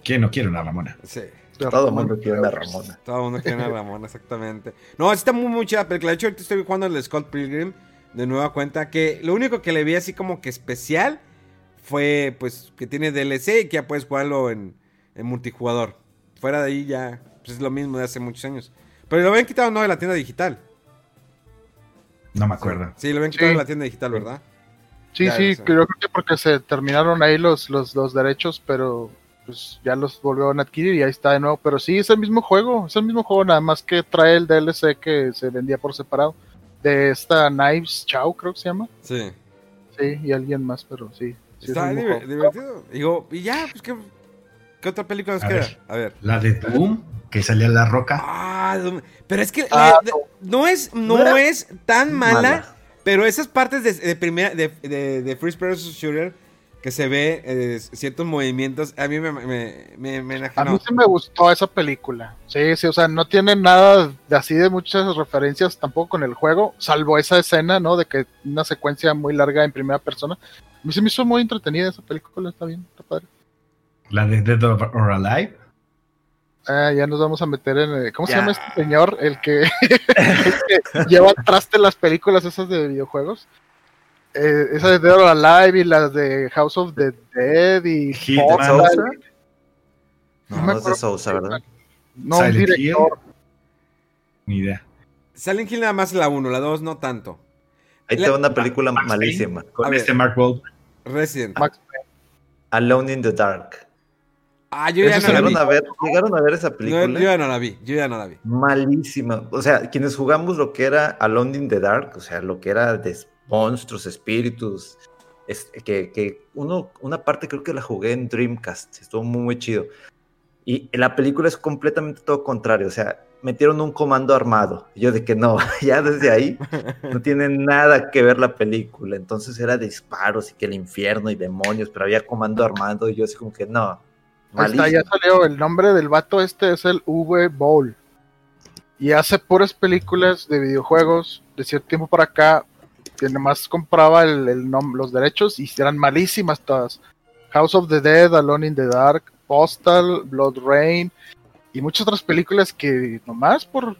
¿Quién no quiere una Ramona? Sí. Todo el mundo quiere una Ramona. Todo el mundo quiere una Ramona, exactamente. No, está muy, muy chida la película. De hecho, ahorita estoy jugando el Skull Pilgrim de nueva cuenta. Que lo único que le vi así como que especial fue, pues, que tiene DLC y que ya puedes jugarlo en, en multijugador. Fuera de ahí ya, pues es lo mismo de hace muchos años. Pero lo habían quitado, no, de la tienda digital. No me acuerdo. Sí, lo habían quitado Sí. de la tienda digital, ¿verdad? Sí, Ya, sí, creo que porque se terminaron ahí los, los, los derechos, pero pues ya los volvieron a adquirir y ahí está de nuevo. Pero sí, es el mismo juego, es el mismo juego, nada más que trae el DLC que se vendía por separado. De esta Knives Chow, creo que se llama. Sí. Sí, y alguien más, pero sí. sí es Está divertido. Digo, y ya, pues, ¿qué, qué otra película nos A queda? ver. A ver. La de Doom, que salía La Roca. Ah, pero es que Ah, no es, no, es tan mala, Mala. pero esas partes de, de primera, de, de, de First Person Shooter que se ve eh, ciertos movimientos, a mí me, me, me, me A mí sí me gustó esa película. Sí, sí, o sea, no tiene nada de así de muchas referencias tampoco con el juego, salvo esa escena, ¿no? De que una secuencia muy larga en primera persona. A mí se me hizo muy entretenida esa película, está bien, está padre. La de Dead or Alive. Ah, ya nos vamos a meter en. eh, ¿Cómo se llama este señor? El que, el que lleva al traste las películas esas de videojuegos. Eh, esa de Dead or Alive y las de House of the Dead y Hitman. Portal. No, me no es de. Sousa, ¿verdad? No, un director. Ni idea. Silent Hill nada más la 1, la 2 no tanto. Ahí La- te va una película Max Payne, malísima. Con A ver. este Mark Wahlberg. Resident. Max Alone in the Dark. Ah, yo ya ¿Eso no la vi. llegaron, a ver, ¿Llegaron a ver esa No, película? yo ya no la vi, yo ya no la vi. Malísima. O sea, quienes jugamos lo que era Alone in the Dark, o sea, lo que era de monstruos, espíritus, es, que, que uno, una parte creo que la jugué en Dreamcast, estuvo muy, muy chido. Y la película es completamente todo contrario, o sea, metieron un comando armado. Yo de que no, ya desde ahí no tiene nada que ver la película. Entonces era disparos y que el infierno y demonios, pero había comando armado y yo así como que no. Ahí está, ya salió. El nombre del vato este es el V Bowl. Y hace puras películas de videojuegos de cierto tiempo para acá. Que nomás compraba el, el nom- los derechos y eran malísimas todas. House of the Dead, Alone in the Dark, Postal, Blood Rain y muchas otras películas que nomás por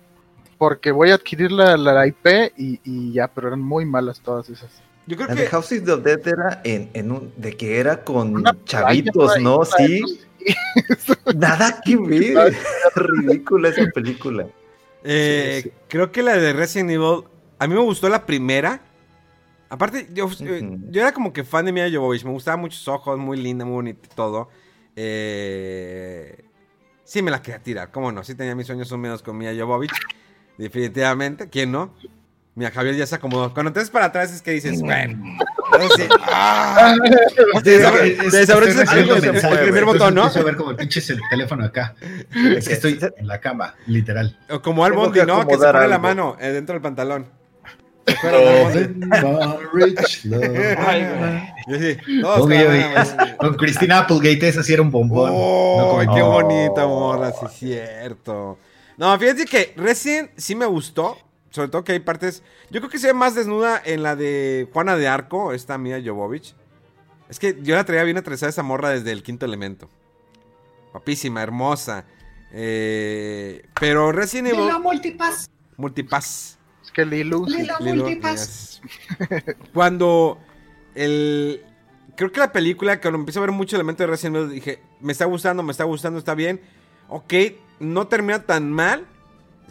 porque voy a adquirir la, la IP y, y ya, pero eran muy malas todas esas. Yo creo La que de House of the Dead era en, en un, de que era con chavitos, playa, ¿no? Sí, nada que ver. Ridícula esa película. Eh, Sí, sí. Creo que la de Resident Evil. A mí me gustó la primera. Aparte, yo, era como que fan de Mia Jovovich. Me gustaba mucho sus ojos, muy linda, muy bonita y todo. Eh, sí me la quería tirar, cómo no. Sí tenía mis sueños húmedos con Mia Jovovich. Definitivamente, ¿quién no? Mira, Javier ya se acomodó. Cuando te ves para atrás es que dices, bueno. Ahora sí. ¡Ah! Te desabrochas el- el- el primer botón, ¿no? Empiezo a ver como pinches el teléfono acá. Es que estoy en la cama, literal. O Como Al Bondi, ¿no? Que se pone la mano eh, dentro del pantalón. Con Cristina Applegate, esa sí era un bombón. ¡Oh, No qué bonita morra! Sí, es cierto. No, fíjate que Resident sí me gustó. Sobre todo que hay partes. Yo creo que se ve más desnuda en la de Juana de Arco, esta Mia Jovovich. Es que yo la traía bien atravesada esa morra desde el quinto elemento. Guapísima, hermosa. Eh, pero Resident Evil. multipass. Multipass. Es que Lilu. sí. Lilo, yes. Cuando el. Creo que la película, cuando empiezo a ver mucho elemento de Resident Evil, dije, me está gustando, me está gustando, está bien. Ok, no termina tan mal.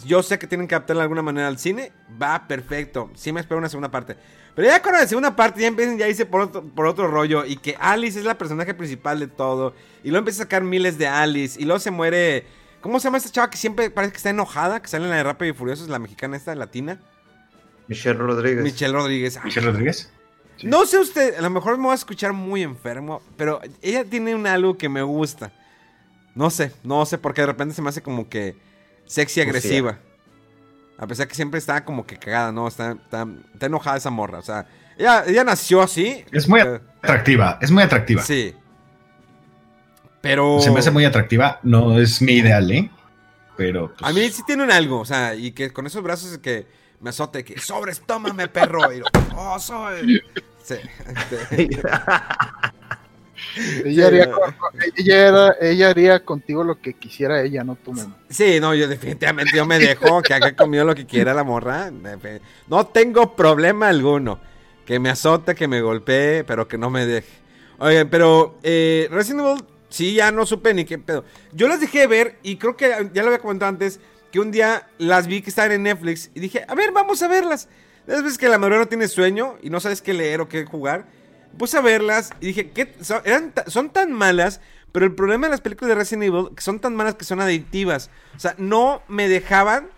Yo sé que tienen que adaptarla de alguna manera al cine. Va perfecto. Sí me espero una segunda parte. Pero ya con la segunda parte ya empiezan ya irse por otro, por otro rollo. Y que Alice es la personaje principal de todo. Y luego empieza a sacar miles de Alice. Y luego se muere. ¿Cómo se llama esta chava que siempre parece que está enojada? Que sale en la de Rápido y Furiosos, la mexicana esta, latina. Michelle Rodríguez. Michelle Rodríguez. Ah, Michelle Rodríguez. No sé usted, a lo mejor me voy a escuchar muy enfermo, pero ella tiene un algo que me gusta. No sé, no sé, porque de repente se me hace como que sexy agresiva. A pesar que siempre está como que cagada, ¿no? Está, está, está enojada esa morra. O sea, ella, ella nació así. Es muy eh, atractiva, es muy atractiva. Sí. Pero. Se me hace muy atractiva. No es mi ideal, ¿eh? Pero. pues, A mí sí tiene un algo, o sea, y que con esos brazos que me azote, que sobres, tómame, perro. Y lo, oh, soy. Sí, Ella, haría, ella, era- ella haría contigo lo que quisiera ella, no tú mismo. Sí, no, yo definitivamente yo me dejo que haga conmigo lo que quiera la morra. No tengo problema alguno. Que me azote, que me golpee, pero que no me deje. Oigan, pero eh, Resident Evil, sí, ya no supe ni qué pedo. Yo las dejé de ver y creo que ya lo había comentado antes, que un día las vi que estaban en Netflix y dije, a ver, vamos a verlas. Esas veces que la madura no tiene sueño y no sabes qué leer o qué jugar. Puse a verlas y dije, ¿qué? Son, eran son tan malas, pero el problema de las películas de Resident Evil que son tan malas que son adictivas. O sea, no me dejaban,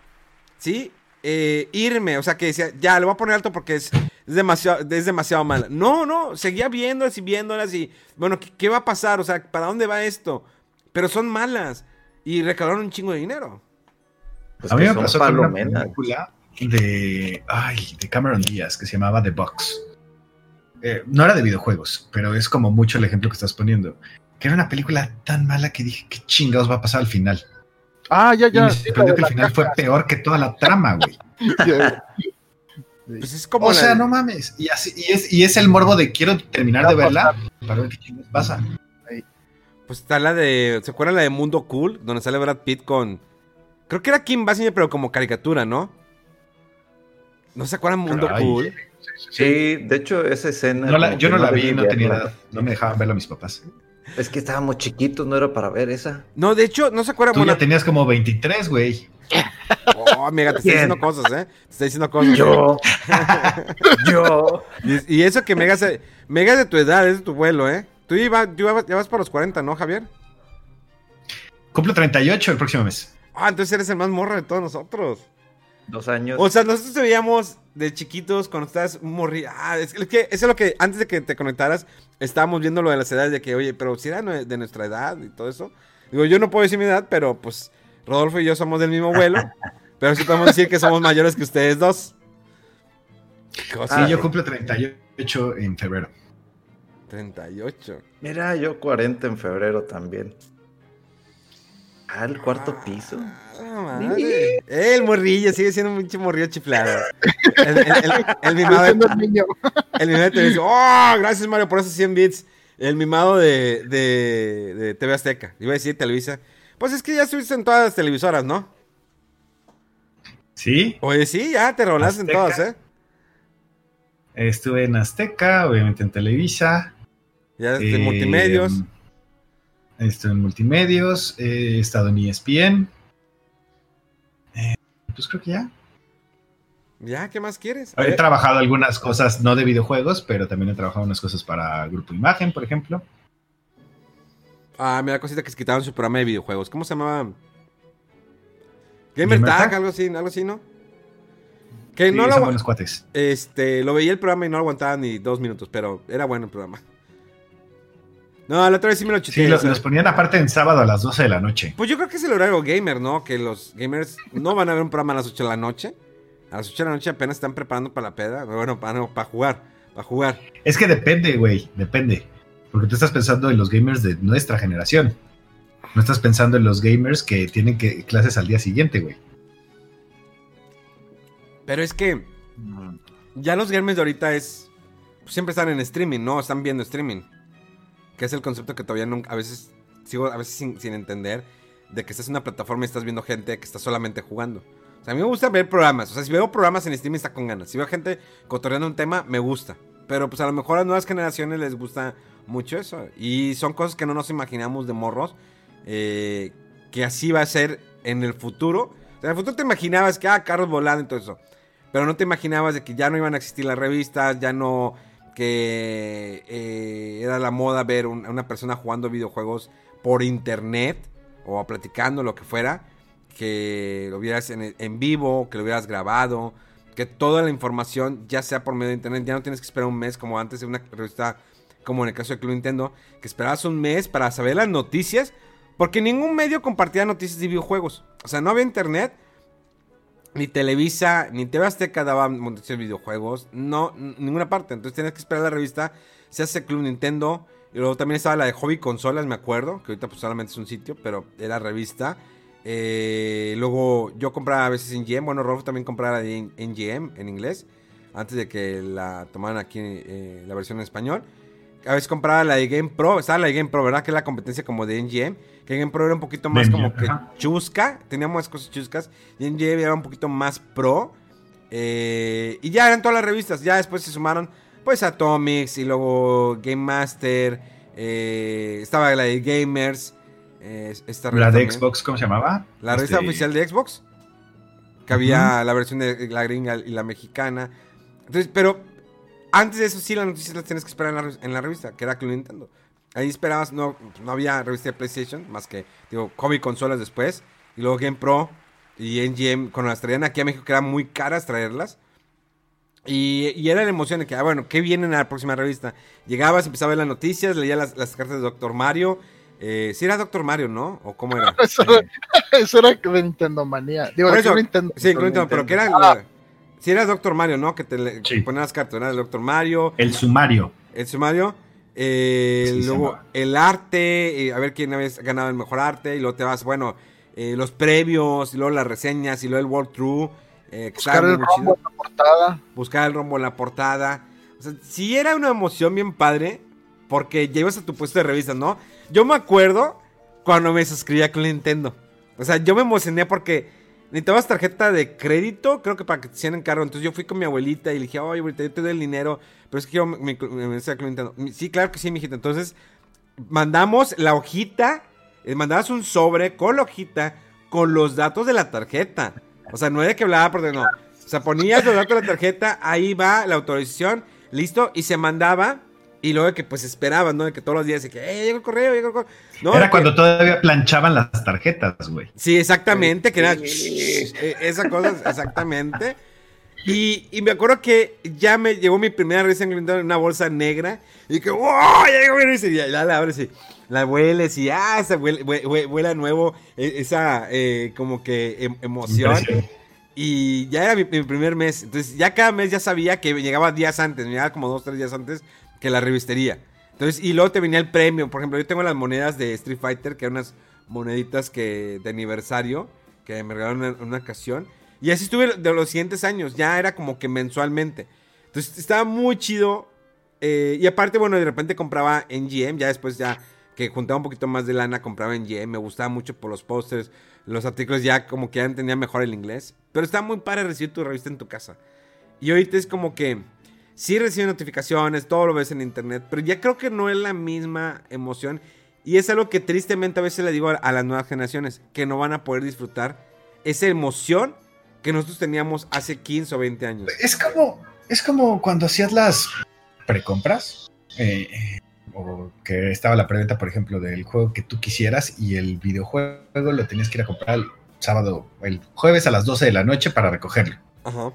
¿sí? Eh, irme, o sea, que decía, ya, le voy a poner alto porque es, es demasiado, es demasiado mala. No, no, seguía viéndolas y viéndolas y, bueno, ¿qué, qué va a pasar? O sea, ¿para dónde va esto? Pero son malas y recaudaron un chingo de dinero. Pues a mí me son pasó con una película de, ay, de Cameron Díaz que se llamaba The Box. Eh, no era de videojuegos, pero es como mucho el ejemplo que estás poniendo. Que era una película tan mala que dije, ¿qué chingados va a pasar al final? Ah, ya, Y ya. me sí, sorprendió que el final fue peor que toda la trama, güey. Pues es como O sea, de- no mames. Y, así, y, es, y es el morbo de quiero terminar de verla para ver qué chingados pasa. Pues está la de. ¿Se acuerdan la de Mundo Cool? Donde sale Brad Pitt con. Creo que era Kim Basinger, pero como caricatura, ¿no? ¿No se acuerdan Mundo. Cool? Sí, de hecho, esa escena. No la- como yo no la vi, no tenía edad. No me dejaban verla mis papás. Es que estábamos chiquitos, no era para ver esa. No, de hecho, no se acuerdan. Tú ya tenías como 23, güey. Oh, amiga, te está diciendo cosas, ¿eh? Te está diciendo cosas. Yo. Yo. Y, y eso que Mega es, Mega es de tu edad, es de tu vuelo, ¿eh? Tú iba- tú ibas- ya vas para los 40, ¿no, Javier? Cumplo 38 el próximo mes. Ah, entonces eres el más morro de todos nosotros. Dos años. O sea, nosotros te veíamos de chiquitos cuando estás morri. Ah, es, es que eso es lo que antes de que te conectaras estábamos viendo lo de las edades de que, oye, pero si era de nuestra edad y todo eso. Digo, yo no puedo decir mi edad, pero pues Rodolfo y yo somos del mismo vuelo. pero sí podemos decir que somos mayores que ustedes dos. Cosa- Sí, Ah, yo cumplo 38 en febrero. 38. Mira, yo 40 en febrero también. Ah, el cuarto piso. Ah, madre. Eh, el morrillo, sigue siendo un pinche morrillo chiflado. El, el, el- el mimado de, el mimado de Televisa. ¡Oh! Gracias, Mario, por esos 100 bits. El mimado de, de, de TV Azteca. Iba a decir Televisa. Pues es que ya estuviste en todas las televisoras, ¿no? Sí, Oye, sí, ya te rolaste en todas, ¿eh? estuve en Azteca, obviamente en Televisa. Ya de eh, multimedios. Estuve en multimedios, he estado en ESPN. Pues creo que ya. Ya, ¿qué más quieres? He trabajado algunas cosas, no de videojuegos, pero también he trabajado unas cosas para Grupo Imagen, por ejemplo. Ah, me da cosita que se quitaron su programa de videojuegos. ¿Cómo se llamaba? Gamer, ¿Gamer Tag, algo así, algo así, ¿no? Que Sí, no lo, cuates. este, lo veía el programa y no aguantaba ni dos minutos, pero era bueno el programa. No, la otra vez sí me lo chuté. Sí, los, ponían aparte en sábado a las 12 de la noche. Pues yo creo que es el horario gamer, ¿no? Que los gamers no van a ver un programa a las 8 de la noche. A las 8 de la noche apenas están preparando para la peda. Bueno, para, no, para jugar. Para jugar. Es que depende, güey, depende. Porque tú estás pensando en los gamers de nuestra generación. No estás pensando en los gamers que tienen que clases al día siguiente, güey. Pero es que ya los gamers de ahorita es. pues, siempre están en streaming, ¿no? Están viendo streaming. Que es el concepto que todavía nunca. A veces sigo a veces sin, entender. De que estás en una plataforma y estás viendo gente que está solamente jugando. O sea, a mí me gusta ver programas. O sea, si veo programas en streaming está con ganas. Si veo gente cotorreando un tema, me gusta. Pero pues a lo mejor a las nuevas generaciones les gusta mucho eso. Y son cosas que no nos imaginamos de morros. eh, que así va a ser en el futuro. O sea, en el futuro te imaginabas que, ah, carros volando y todo eso. Pero no te imaginabas de que ya no iban a existir las revistas, ya no que eh, era la moda ver a una persona jugando videojuegos por internet o platicando lo que fuera, que lo vieras en, en vivo, que lo hubieras grabado, que toda la información ya sea por medio de internet, ya no tienes que esperar un mes como antes de una revista, como en el caso de Club Nintendo, que esperabas un mes para saber las noticias, porque ningún medio compartía noticias de videojuegos, o sea, no había internet, ni Televisa, ni TV Azteca daba noticias de videojuegos. No, ninguna parte. Entonces tenías que esperar la revista. Se hace Club Nintendo. Y luego también estaba la de Hobby Consolas, me acuerdo. Que ahorita pues solamente es un sitio, pero era revista. Eh, luego yo compraba a veces en GM. Bueno, Rolf también compraba de en- NGM en inglés. Antes de que la tomaran aquí eh, la versión en español. A veces compraba la de Game Pro. Estaba la de Game Pro, ¿verdad? Que es la competencia como de NGM. Que Game Pro era un poquito más como que chusca. Tenía más cosas chuscas. Y NGM era un poquito más pro. Eh, y ya eran todas las revistas. Ya después se sumaron pues Atomics y luego Game Master. eh, estaba la de Gamers. eh, esta La de. Xbox, ¿cómo se llamaba? La revista Este, oficial de Xbox. Que había la versión de la gringa y la mexicana. Entonces, pero antes de eso sí las noticias las tienes que esperar en la, re- en la revista, que era Club Nintendo. Ahí esperabas, no, no había revista de PlayStation, más que, digo, hobby consolas después. Y luego Game Pro y NGM, cuando las traían aquí a México, que eran muy caras traerlas. Y, y era la emoción de que, ah, bueno, ¿qué viene en la próxima revista? Llegabas, empezaba a ver las noticias, leía las, las cartas de Doctor Mario. Eh, sí era Doctor Mario, ¿no? ¿O cómo era? Eso era, eso era Nintendo Manía. Digo, eso, Nintendo. Sí, Club Nintendo, pero que era. Ah, Si era Doctor Mario, ¿no? Que te le, Sí. ponían las cartas, ¿verdad? El Doctor Mario, El sumario. el sumario, eh, Sí, luego el arte, eh, a ver quién había ganado el mejor arte, y luego te vas, bueno, eh, los previos, y luego las reseñas, y luego el walkthrough, eh, que buscar el rombo en la portada. buscar el rombo en la portada. O sea, sí era una emoción bien padre, porque ibas a tu puesto de revistas, ¿no? Yo me acuerdo cuando me suscribí a Club Nintendo. O sea, yo me emocioné porque necesitabas tarjeta de crédito, creo que para que te hicieran cargo. Entonces yo fui con mi abuelita y le dije, oye, abuelita, yo te doy el dinero, pero es que yo me, me, me metí a Club Nintendo. Sí, claro que sí, mijita. Entonces mandamos la hojita, eh, mandabas un sobre con la hojita, con los datos de la tarjeta. O sea, no era que hablaba por no. O sea, ponías los datos de la tarjeta, ahí va la autorización, listo, y se mandaba. Y luego de que pues esperaban, ¿no? De que todos los días, de que, eh, llegó el correo, llegó el correo. No, Era que- cuando todavía planchaban las tarjetas, güey. Sí, exactamente, que era eh, esa cosa, exactamente. Y, y me acuerdo que ya me llegó mi primera revista en una bolsa negra. Y que, ¡wow! Ya llegó. Y ya, ya la abres y la hueles y, ¡ah! Esa huele, hue- hue- huele a nuevo. e- Esa, eh, como que em- emoción. Impresión. Y ya era mi, mi primer mes. Entonces, ya cada mes ya sabía que llegaba días antes. Me llegaba como dos, tres días antes que la revistería. Entonces, y luego te venía el premio. Por ejemplo, yo tengo las monedas de Street Fighter, que eran unas moneditas que de aniversario que me regalaron en una ocasión. Y así estuve de los siguientes años. Ya era como que mensualmente. Entonces, estaba muy chido. eh, y aparte, bueno, de repente compraba en GM. Ya después, ya que juntaba un poquito más de lana, compraba en GM. Me gustaba mucho por los pósters. Los artículos ya como que ya entendía mejor el inglés. Pero está muy para recibir tu revista en tu casa. Y ahorita es como que sí recibe notificaciones, todo lo ves en internet, pero ya creo que no es la misma emoción. Y es algo que tristemente a veces le digo a, a las nuevas generaciones, que no van a poder disfrutar esa emoción que nosotros teníamos hace 15 o 20 años. Es como, es como cuando hacías las precompras. eh, eh, o que estaba la preventa, por ejemplo, del juego que tú quisieras y el videojuego lo tenías que ir a comprar el sábado, el jueves a las 12 de la noche para recogerlo. Ajá.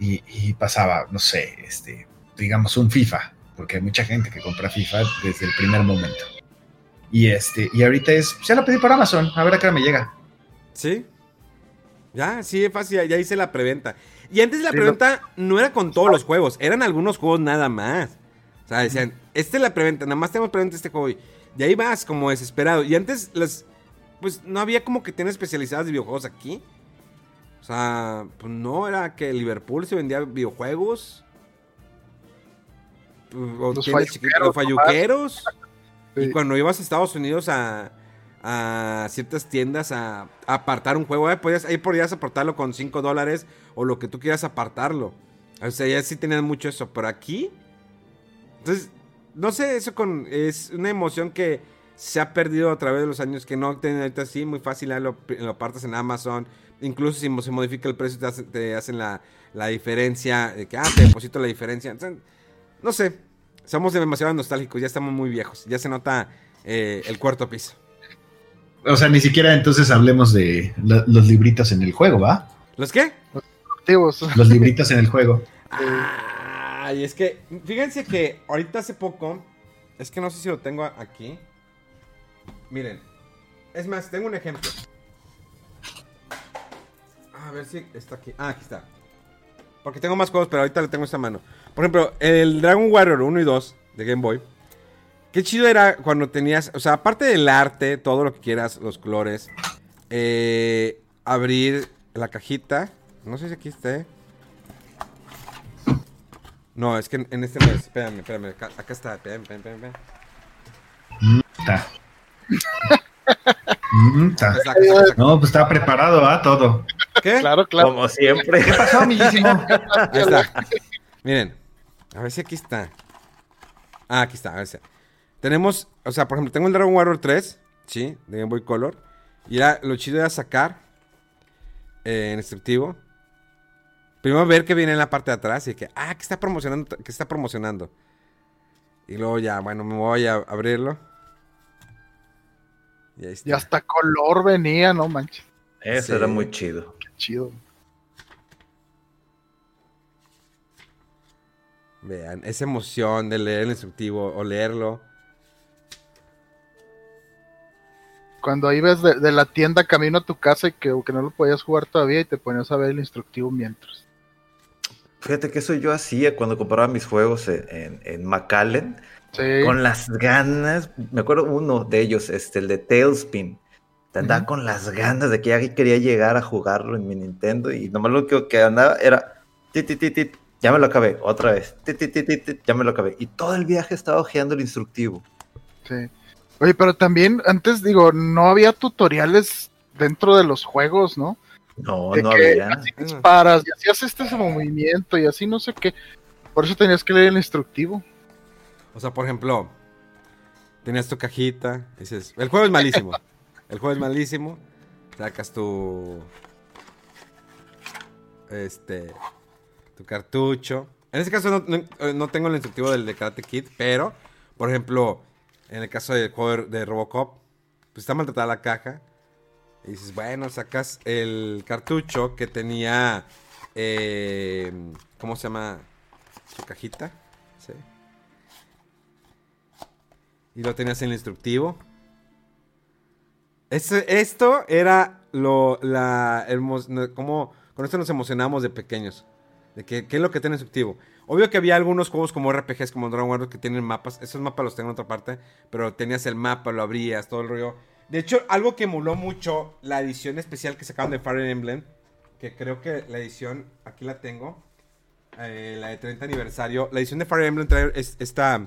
Y, y pasaba, no sé, este, digamos un FIFA, porque hay mucha gente que compra FIFA desde el primer momento. Y este, y ahorita es, ya lo pedí por Amazon, a ver a qué hora me llega. ¿Sí? Ya, sí, es fácil, ya, hice la preventa. Y antes la Sí, preventa no era con todos los juegos, eran algunos juegos nada más. O sea, decían, esta es la preventa, nada más tenemos preventa este juego. Y y ahí vas como desesperado. Y antes las, pues no había como que tiendas especializadas de videojuegos aquí. O sea, pues no, era que Liverpool se vendía videojuegos. O Los falluqueros, falluqueros. Y Sí. cuando ibas a Estados Unidos a, a ciertas tiendas a, a apartar un juego, eh, podías, ahí podías apartarlo con 5 dólares o lo que tú quieras apartarlo. O sea, ya sí tenían mucho eso. Pero aquí. Entonces, no sé, eso con, es una emoción que se ha perdido a través de los años. Que no tienen ahorita así, muy fácil. ahí Lo, lo apartas en Amazon. Incluso si se modifica el precio, te hacen, te hacen la, la diferencia. De que, ah, te deposito la diferencia. No sé. Somos demasiado nostálgicos, ya estamos muy viejos. Ya se nota eh, el cuarto piso. O sea, ni siquiera entonces hablemos de lo- los libritos en el juego, ¿va? ¿Los qué? Activos. Los libritos en el juego. Ay, es que, fíjense que ahorita hace poco, es que no sé si lo tengo aquí. Miren, es más, tengo un ejemplo. A ver si está aquí. Ah, aquí está. Porque tengo más juegos, pero ahorita le tengo esta mano. Por ejemplo, el Dragon Warrior 1 y 2 de Game Boy. Qué chido era cuando tenías, o sea, aparte del arte, todo lo que quieras, los colores, eh, abrir la cajita. No sé si aquí esté. No, es que en, en este no es. Espérame, espérame. Acá, acá está. Espérame, espérame, espérame. Está. No, pues está preparado, ¿ah? Todo. ¿Qué? Claro, claro. Como siempre. ¿Qué pasó, amiguísimo? Ahí está. Miren. A ver si aquí está. Ah, aquí está. A ver si. Tenemos, o sea, por ejemplo, tengo el Dragon Warrior 3, ¿sí? De Game Boy Color. Y era, lo chido era sacar eh, en instructivo. Primero ver qué viene en la parte de atrás y que, ah, que está promocionando, que está promocionando. Y luego ya, bueno, me voy a abrirlo. Y ahí está. Y hasta color venía, no manches. Eso Sí. era muy chido. Chido. Vean, esa emoción de leer el instructivo o leerlo. Cuando ibas de, de la tienda camino a tu casa y que, que no lo podías jugar todavía y te ponías a ver el instructivo mientras. Fíjate que eso yo hacía cuando compraba mis juegos en, en, en McAllen. Sí. Con las ganas. Me acuerdo uno de ellos, este, el de Tailspin. Andaba Ujú. con las ganas de que ya quería llegar a jugarlo en mi Nintendo. Y nomás lo que, que andaba era. tit, tit, tit, tit, ya me lo acabé. Otra vez. tit, tit, tit, tit, tit, ya me lo acabé. Y todo el viaje estaba hojeando el instructivo. Sí. Oye, pero también antes digo, no había tutoriales dentro de los juegos, ¿no? No, De no que había. así disparas y hacías este movimiento y así no sé qué. Por eso tenías que leer el instructivo. O sea, por ejemplo, tenías tu cajita. Dices, el juego es malísimo. El juego es malísimo. Sacas tu. Este. Tu cartucho. En este caso no, no- no tengo el instructivo del de Karate Kid, pero, por ejemplo, en el caso del juego de Robocop, pues está maltratada la caja. Y dices, bueno, sacas el cartucho que tenía. eh, ¿Cómo se llama? Su cajita. Sí. Y lo tenías en el instructivo. Esto era lo, la, como, con esto nos emocionamos de pequeños. De que, ¿Qué es lo que tiene instructivo? Obvio que había algunos juegos como RPGs, como Dragon Warrior, que tienen mapas. Esos mapas los tengo en otra parte. Pero tenías el mapa, lo abrías, todo el rollo. De hecho, algo que emuló mucho la edición especial que sacaron de Fire Emblem. Que creo que la edición, aquí la tengo. eh, la de 30 aniversario. La edición de Fire Emblem trae es- esta,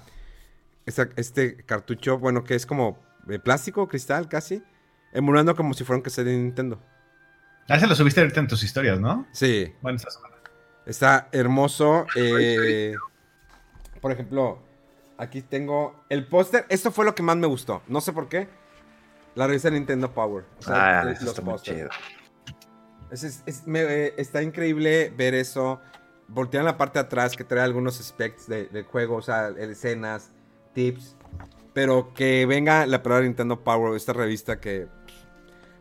esta- este cartucho, bueno, que es como de plástico, cristal casi. Emulando como si fuera un cassette de Nintendo. Ah, se lo subiste ahorita en tus historias, ¿no? Sí. Bueno, esta semana. Está hermoso. eh, por ejemplo, aquí tengo el póster. Esto fue lo que más me gustó. No sé por qué. La revista Nintendo Power. O sea, Ah, eso los está muy chido. Es- es- es- me- eh, está increíble ver eso. Voltean la parte de atrás que trae algunos specs de- del juego, o sea, escenas, tips. Pero que venga la palabra Nintendo Power, esta revista que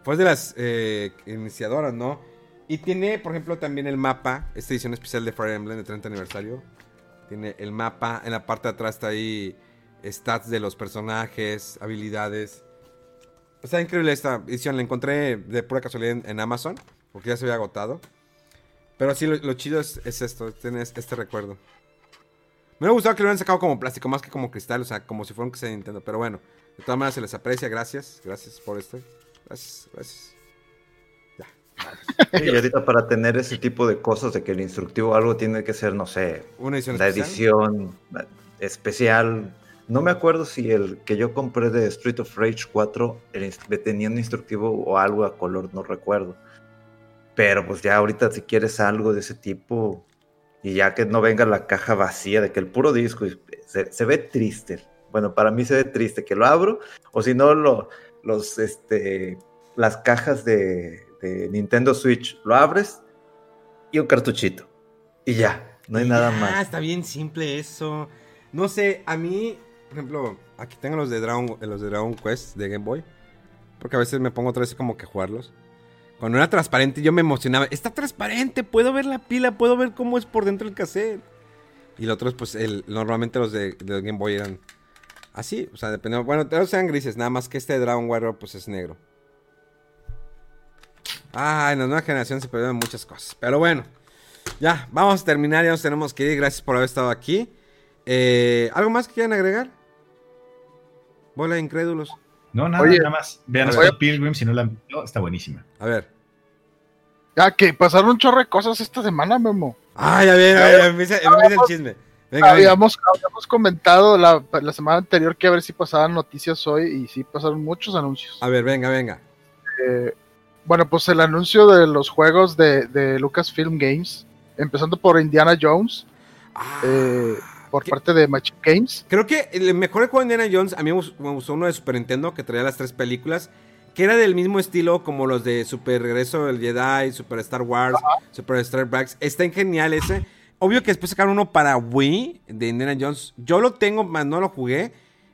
fue de las eh, iniciadoras, ¿no? Y tiene, por ejemplo, también el mapa, esta edición especial de Fire Emblem de 30 aniversario. Tiene el mapa, en la parte de atrás está ahí stats de los personajes, habilidades. Está increíble esta edición, la encontré de pura casualidad en, Amazon, porque ya se había agotado. Pero sí, lo, chido es, es esto, tienes este recuerdo. Me hubiera gustado que lo hubieran sacado como plástico, más que como cristal, o sea, como si fuera un que de Nintendo. Pero bueno, de todas maneras se les aprecia, gracias, gracias por esto. Gracias, gracias. Y ahorita para tener ese tipo de cosas, de que el instructivo algo tiene que ser, no sé, Una edición la especial. edición eh, especial. No me acuerdo si el que yo compré de Street of Rage 4 el tenía un instructivo o algo a color, no recuerdo. Pero pues ya ahorita si quieres algo de ese tipo y ya que no venga la caja vacía de que el puro disco se, se ve triste. Bueno, para mí se ve triste que lo abro o si no lo, los este las cajas de, de Nintendo Switch lo abres y un cartuchito y ya, no hay nada más. está bien simple eso. No sé, a mí, por ejemplo, aquí tengo los de Dragon, los de Dragon Quest de Game Boy. Porque a veces me pongo otra vez como que jugarlos. Cuando era transparente yo me emocionaba. Está transparente, puedo ver la pila, puedo ver cómo es por dentro el cassette. Y los otros, pues, el, normalmente los de, de Game Boy eran así. O sea, dependiendo. Bueno, todos sean grises, nada más que este Dragon Warrior, pues es negro. Ah, en la nueva generación se perdieron muchas cosas. Pero bueno, ya, vamos a terminar, ya nos tenemos que ir. Gracias por haber estado aquí. Eh, ¿Algo más que quieran agregar? Bola de incrédulos. No, nada, Oye, nada más. Vean a. Pilgrim si no la han visto, está buenísima. A ver. Ya que pasaron un chorro de cosas esta semana, Memo. Ay, a ver, a ver, empieza, empieza el chisme. Venga, venga. habíamos, habíamos comentado la, la semana anterior que a ver si pasaban noticias hoy y sí pasaron muchos anuncios. A ver, venga, venga. Eh, bueno, pues el anuncio de los juegos de, de Lucasfilm Games, empezando por Indiana Jones, Ah, eh, por parte de Machine Games. Creo que el mejor juego de Indiana Jones, a mí me gustó uno de Super Nintendo que traía las tres películas, que era del mismo estilo como los de Super Regreso del Jedi, Super Star Wars, Super Star Trek. Está genial ese. Obvio que después sacaron uno para Wii de Indiana Jones. Yo lo tengo, más no lo jugué.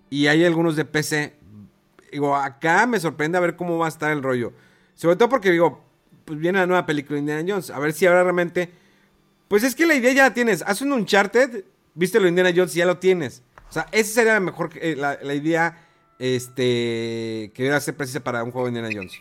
Y hay algunos de PC. Digo, acá me sorprende a ver cómo va a estar el rollo. Sobre todo porque digo, pues viene la nueva película de Indiana Jones. A ver si ahora realmente. Pues es que la idea ya la tienes. Haz un Uncharted, viste lo de Indiana Jones y ya lo tienes. O sea, esa sería la mejor eh, la, idea este, que debería ser precisa para un juego de Indiana Jones.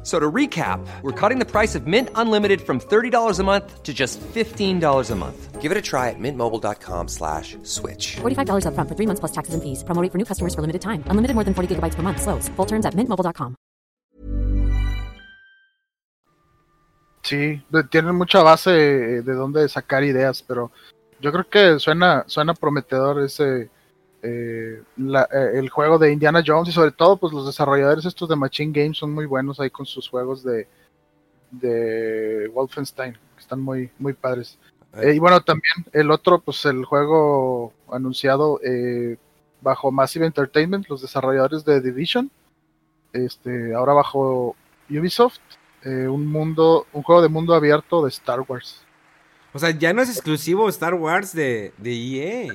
F- So to recap, we're cutting the price of Mint Unlimited from $30 a month to just $15 a month. Give it a try at mintmobile.com slash switch. $45 upfront for three months plus taxes and fees. Promo for new customers for limited time. Unlimited more than 40 gigabytes per month. Slows. Full terms at mintmobile.com. Sí, de- tienen mucha base eh, de dónde sacar ideas, pero yo creo que suena, suena prometedor ese eh, la- eh, el juego de Indiana Jones y sobre todo pues los desarrolladores estos de Machine Games son muy buenos ahí con sus juegos de, de Wolfenstein, que están muy, muy padres. Eh, y bueno, también el otro, pues el juego anunciado bajo Massive Entertainment, los desarrolladores de Division, este, ahora bajo Ubisoft, un mundo, un juego de mundo abierto de Star Wars. O sea, ya no es exclusivo Star Wars de, de EA.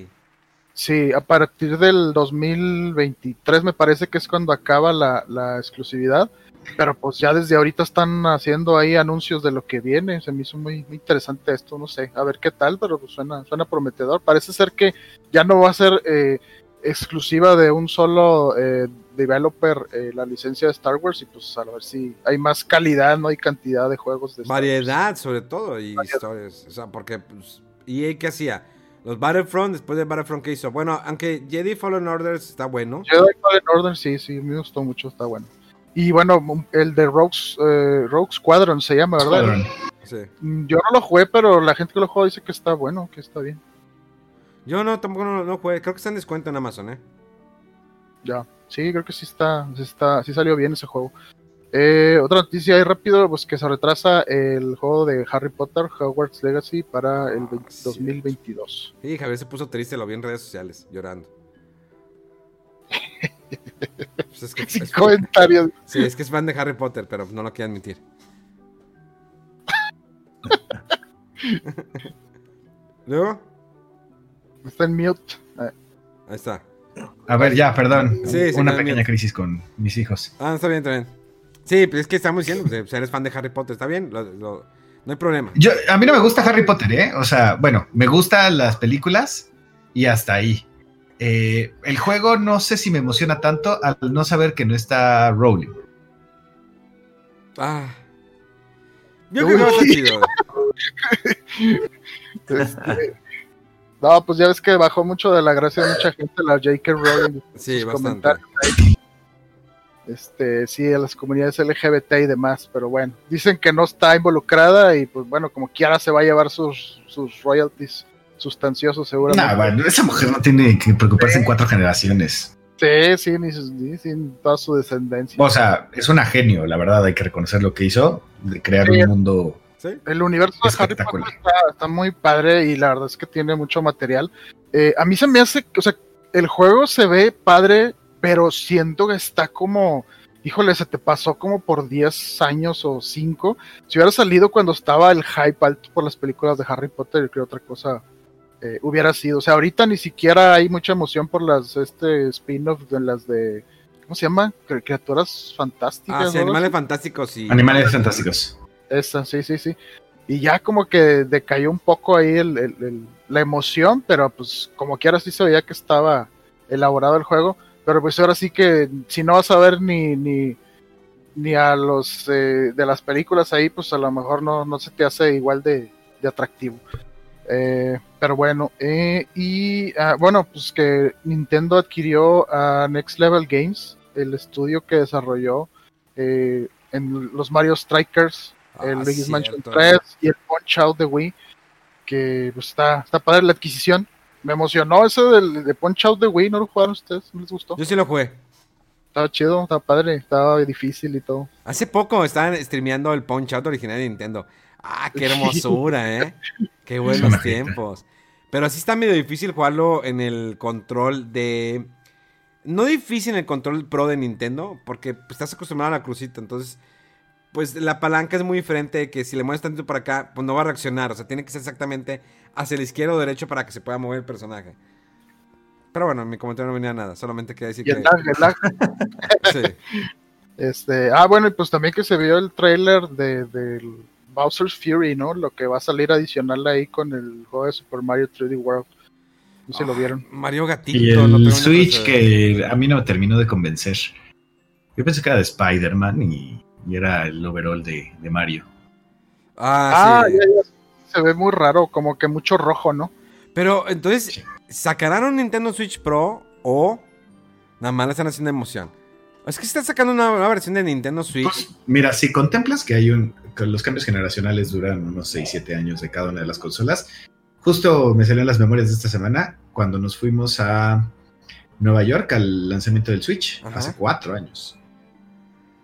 Sí, a partir del 2023 me parece que es cuando acaba la, la exclusividad, pero pues ya desde ahorita están haciendo ahí anuncios de lo que viene, se me hizo muy, muy interesante esto, no sé, a ver qué tal, pero pues suena, suena prometedor, parece ser que ya no va a ser eh, exclusiva de un solo eh, developer eh, la licencia de Star Wars y pues a ver si hay más calidad, no hay cantidad de juegos de Star Wars. Variedad, sobre todo, y historias. O sea, porque pues, EA, ¿qué hacía? Los Battlefront, después de Battlefront, ¿qué hizo? Bueno, aunque Jedi Fallen Order está bueno. Jedi Fallen Order, sí, sí, me gustó mucho, está bueno. Y bueno, el de Rogues, eh, Rogue Squadron se llama, ¿verdad? Squadron. Sí. Mm, Yo no lo jugué, pero la gente que lo juega dice que está bueno, que está bien. Yo no, tampoco no, no jugué. Creo que está en descuento en Amazon, ¿eh? Ya. Sí, creo que sí está, sí está, sí salió bien ese juego. Eh, otra noticia ahí rápido, pues que se retrasa el juego de Harry Potter, Hogwarts Legacy, para el 20- Ah, sí. 2022. Sí, Javier se puso triste, lo vi en redes sociales, llorando. Pues es que- Sin es- comentarios. sí, es que es fan de Harry Potter, pero no lo quiere admitir. Luego, Está en mute. Eh, ahí está. A ver, ya, perdón. Sí, sí, Una pequeña crisis con mis hijos. Ah, está bien, está bien. Sí, pues es que estamos diciendo, pues, eres fan de Harry Potter, está bien, Lo- lo- no hay problema. Yo, a mí no me gusta Harry Potter, ¿eh? O sea, bueno, me gustan las películas y hasta ahí. Eh, el juego no sé si me emociona tanto al no saber que no está Rowling. Ah. Yo creo que va a estar chido. este, no, pues ya ves que bajó mucho de la gracia de mucha gente la J.K. Rowling. Sí, bastante. comentarios. Este, sí, a las comunidades LGBT y demás, pero bueno, dicen que no está involucrada y pues bueno, como quiera se va a llevar sus, sus royalties sustanciosos seguramente. Nah, bueno, esa mujer no tiene que preocuparse en cuatro generaciones. Sí, sí, ni, sin toda su descendencia. O sea, es una genio, la verdad, hay que reconocer lo que hizo, de crear Sí. un mundo. ¿Sí? El universo de Harry Espectacular. Potter está, está muy padre y la verdad es que tiene mucho material. Eh, a mí se me hace, o sea, el juego se ve padre, pero siento que está como, híjole, se te pasó como por 10 años o 5. Si hubiera salido cuando estaba el hype alto por las películas de Harry Potter, yo creo que otra cosa eh, hubiera sido. O sea, ahorita ni siquiera hay mucha emoción por las este spin-off de las de, ¿cómo se llama? Cri- Criaturas fantásticas. Ah, sí, ¿no? animales fantásticos y. Animales fantásticos. Esa, sí, sí, sí. Y ya como que decayó un poco ahí el- el- el- la emoción, pero pues como quiera sí se veía que estaba elaborado el juego. Pero pues ahora sí que si no vas a ver ni, ni, ni a los eh, de las películas ahí, pues a lo mejor no, no se te hace igual de, de atractivo. Eh, pero bueno, eh, y ah, bueno, pues que Nintendo adquirió a Next Level Games, el estudio que desarrolló eh, en los Mario Strikers, Ah, el Luigi's Mansion cierto. 3 y el Punch Out de Wii, que pues, está, está padre la adquisición. Me emocionó eso del, de Punch Out de Wii, ¿no lo jugaron ustedes? ¿No les gustó? Yo sí lo jugué. Estaba chido, estaba padre, estaba difícil y todo. Hace poco estaban streameando el Punch Out original de Nintendo. Ah, qué hermosura, ¿eh? Qué buenos tiempos. Pero sí está medio difícil jugarlo en el control de... No difícil en el control pro de Nintendo, porque pues, estás acostumbrado a la crucita, entonces... Pues la palanca es muy diferente de que si le mueves tantito para acá, pues no va a reaccionar. O sea, tiene que ser exactamente hacia la izquierda o derecho para que se pueda mover el personaje. Pero bueno, en mi comentario no venía nada, solamente quería decir Y que... el lag, el lag. Sí. Este, ah, bueno, y pues también que se vio el trailer de, Bowser's Fury, ¿no? Lo que va a salir adicional ahí con el juego de Super Mario 3D World. No sé si lo vieron. Mario Gatito. Y no el ni Switch que a mí no me terminó de convencer. Yo pensé que era de Spider-Man y, y era el overall de, de Mario. Ah, Ah, sí. ya, ya. Se ve muy raro, como que mucho rojo, ¿no? Pero entonces, Sí. ¿sacarán un Nintendo Switch Pro o nada más le están haciendo emoción? Es que se está sacando una nueva versión de Nintendo Switch. Pues, mira, si contemplas que hay un. que los cambios generacionales duran unos 6, 7 años de cada una de las consolas. Justo me salieron las memorias de esta semana cuando nos fuimos a Nueva York al lanzamiento del Switch Ajá. hace 4 años.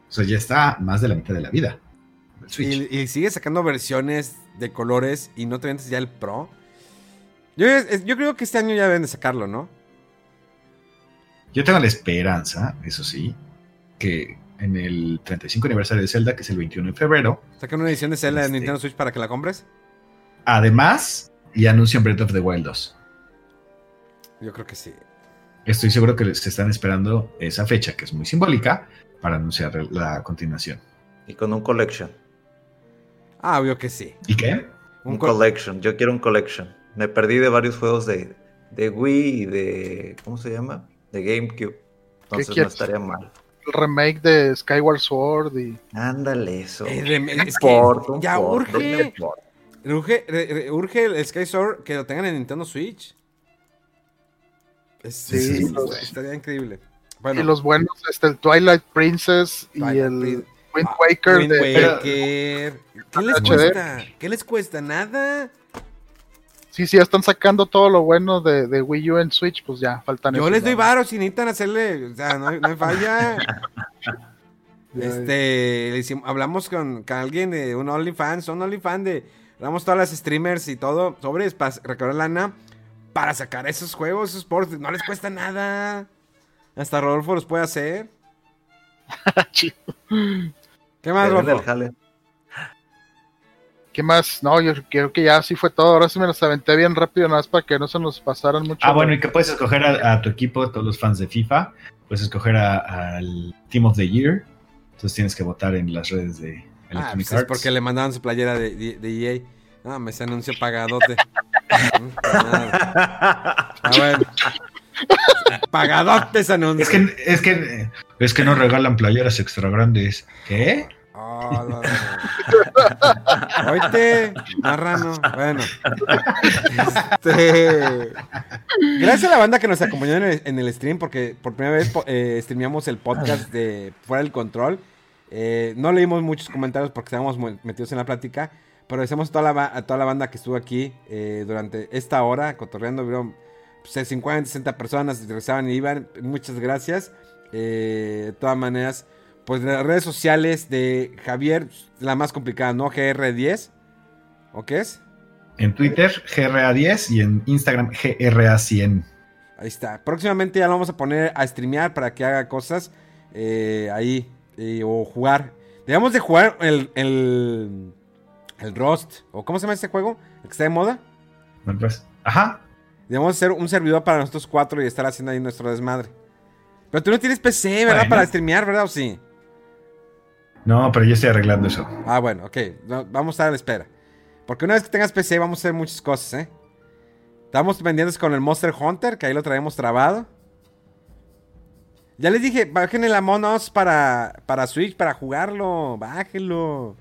O sea, ya está más de la mitad de la vida. del Switch. y, y sigue sacando versiones de colores y no te vendes ya el Pro. Yo, yo creo que este año ya deben de sacarlo, ¿no? Yo tengo la esperanza, eso sí, que en el 35 aniversario de Zelda, que es el 21 de febrero, Sacan una edición de Zelda de Este. Nintendo Switch para que la compres. además, y anuncian Breath of the Wild 2. Yo creo que sí. Estoy seguro que se están esperando esa fecha, que es muy simbólica, para anunciar la continuación. Y con un collection. Ah, obvio que sí. ¿Y qué? Un Un, co- collection. Yo quiero un collection. Me perdí de varios juegos de, de Wii y de. ¿Cómo se llama? De GameCube. Entonces no estaría mal. El remake de Skyward Sword y. Ándale, eso. Eh, es port, un ya port, urge. Urge, re- re- urge el Sky Sword que lo tengan en Nintendo Switch. Es- Sí, estaría increíble. Bueno, y los buenos, este, el Twilight Princess y Twilight el Prin- Wind ah, Waker Wind de. Waker. ¿Qué les cuesta? ¿Qué les cuesta? Nada. sí, sí, están sacando todo lo bueno de, de Wii U en Switch, pues ya faltan Yo esos les doy varo si necesitan hacerle, o sea, no, no hay falla. este, le hicimos- hablamos con, con alguien de un OnlyFans, un OnlyFans de, hablamos todas las streamers y todo, sobre para recaudar lana para sacar esos juegos, esos ports, no les cuesta nada. Hasta Rodolfo los puede hacer. Chido. ¿Qué más, Rodolfo? ¿Qué más? No, yo creo que ya sí fue todo. Ahora sí me los aventé bien rápido, nada más para que no se nos pasaran mucho. Ah, bueno, y que puedes escoger a, a tu equipo, todos los fans de FIFA. Puedes escoger a- al Team of the Year. Entonces tienes que votar en las redes de Ah, Electronic pues es Arts. porque le mandaban su playera de, de, de EA. Ah, me se anunció pagadote. Mm. Ah, bueno. Pagadote ese anuncio. Es que, es que, es que no regalan playeras extra grandes. ¿Qué? Oh, no, no. Oíste, marrano. Bueno. Este, Gracias a la banda que nos acompañó en el, en el stream, porque por primera vez eh, streameamos el podcast de Fuera del Control. Eh, no leímos muchos comentarios porque estábamos metidos en la plática, pero agradecemos a toda la, a toda la banda que estuvo aquí eh, durante esta hora, cotorreando. Vieron pues, 50, 60 personas, regresaban y iban. Muchas gracias. Eh, de todas maneras, pues las redes sociales de Javier, la más complicada, ¿no? GR10. ¿O qué es? En Twitter, GRA10 y en Instagram, GRA100. Ahí está. Próximamente ya lo vamos a poner a streamear para que haga cosas eh, ahí. eh, o jugar. Debemos de jugar el, el, el Rust. ¿O cómo se llama este juego? ¿El que está de moda? Pues, Ajá. Debemos hacer un servidor para nosotros cuatro y estar haciendo ahí nuestro desmadre. Pero tú no tienes PC, ¿verdad? Bueno. Para streamear, ¿verdad? ¿O sí? No, pero yo estoy arreglando eso. Ah, bueno, ok. No, vamos a estar a la espera. Porque una vez que tengas PC vamos a hacer muchas cosas, ¿eh? Estamos pendientes con el Monster Hunter, que ahí lo traemos trabado. Ya les dije, bajen el Among Us para, para Switch, para jugarlo. Bájenlo.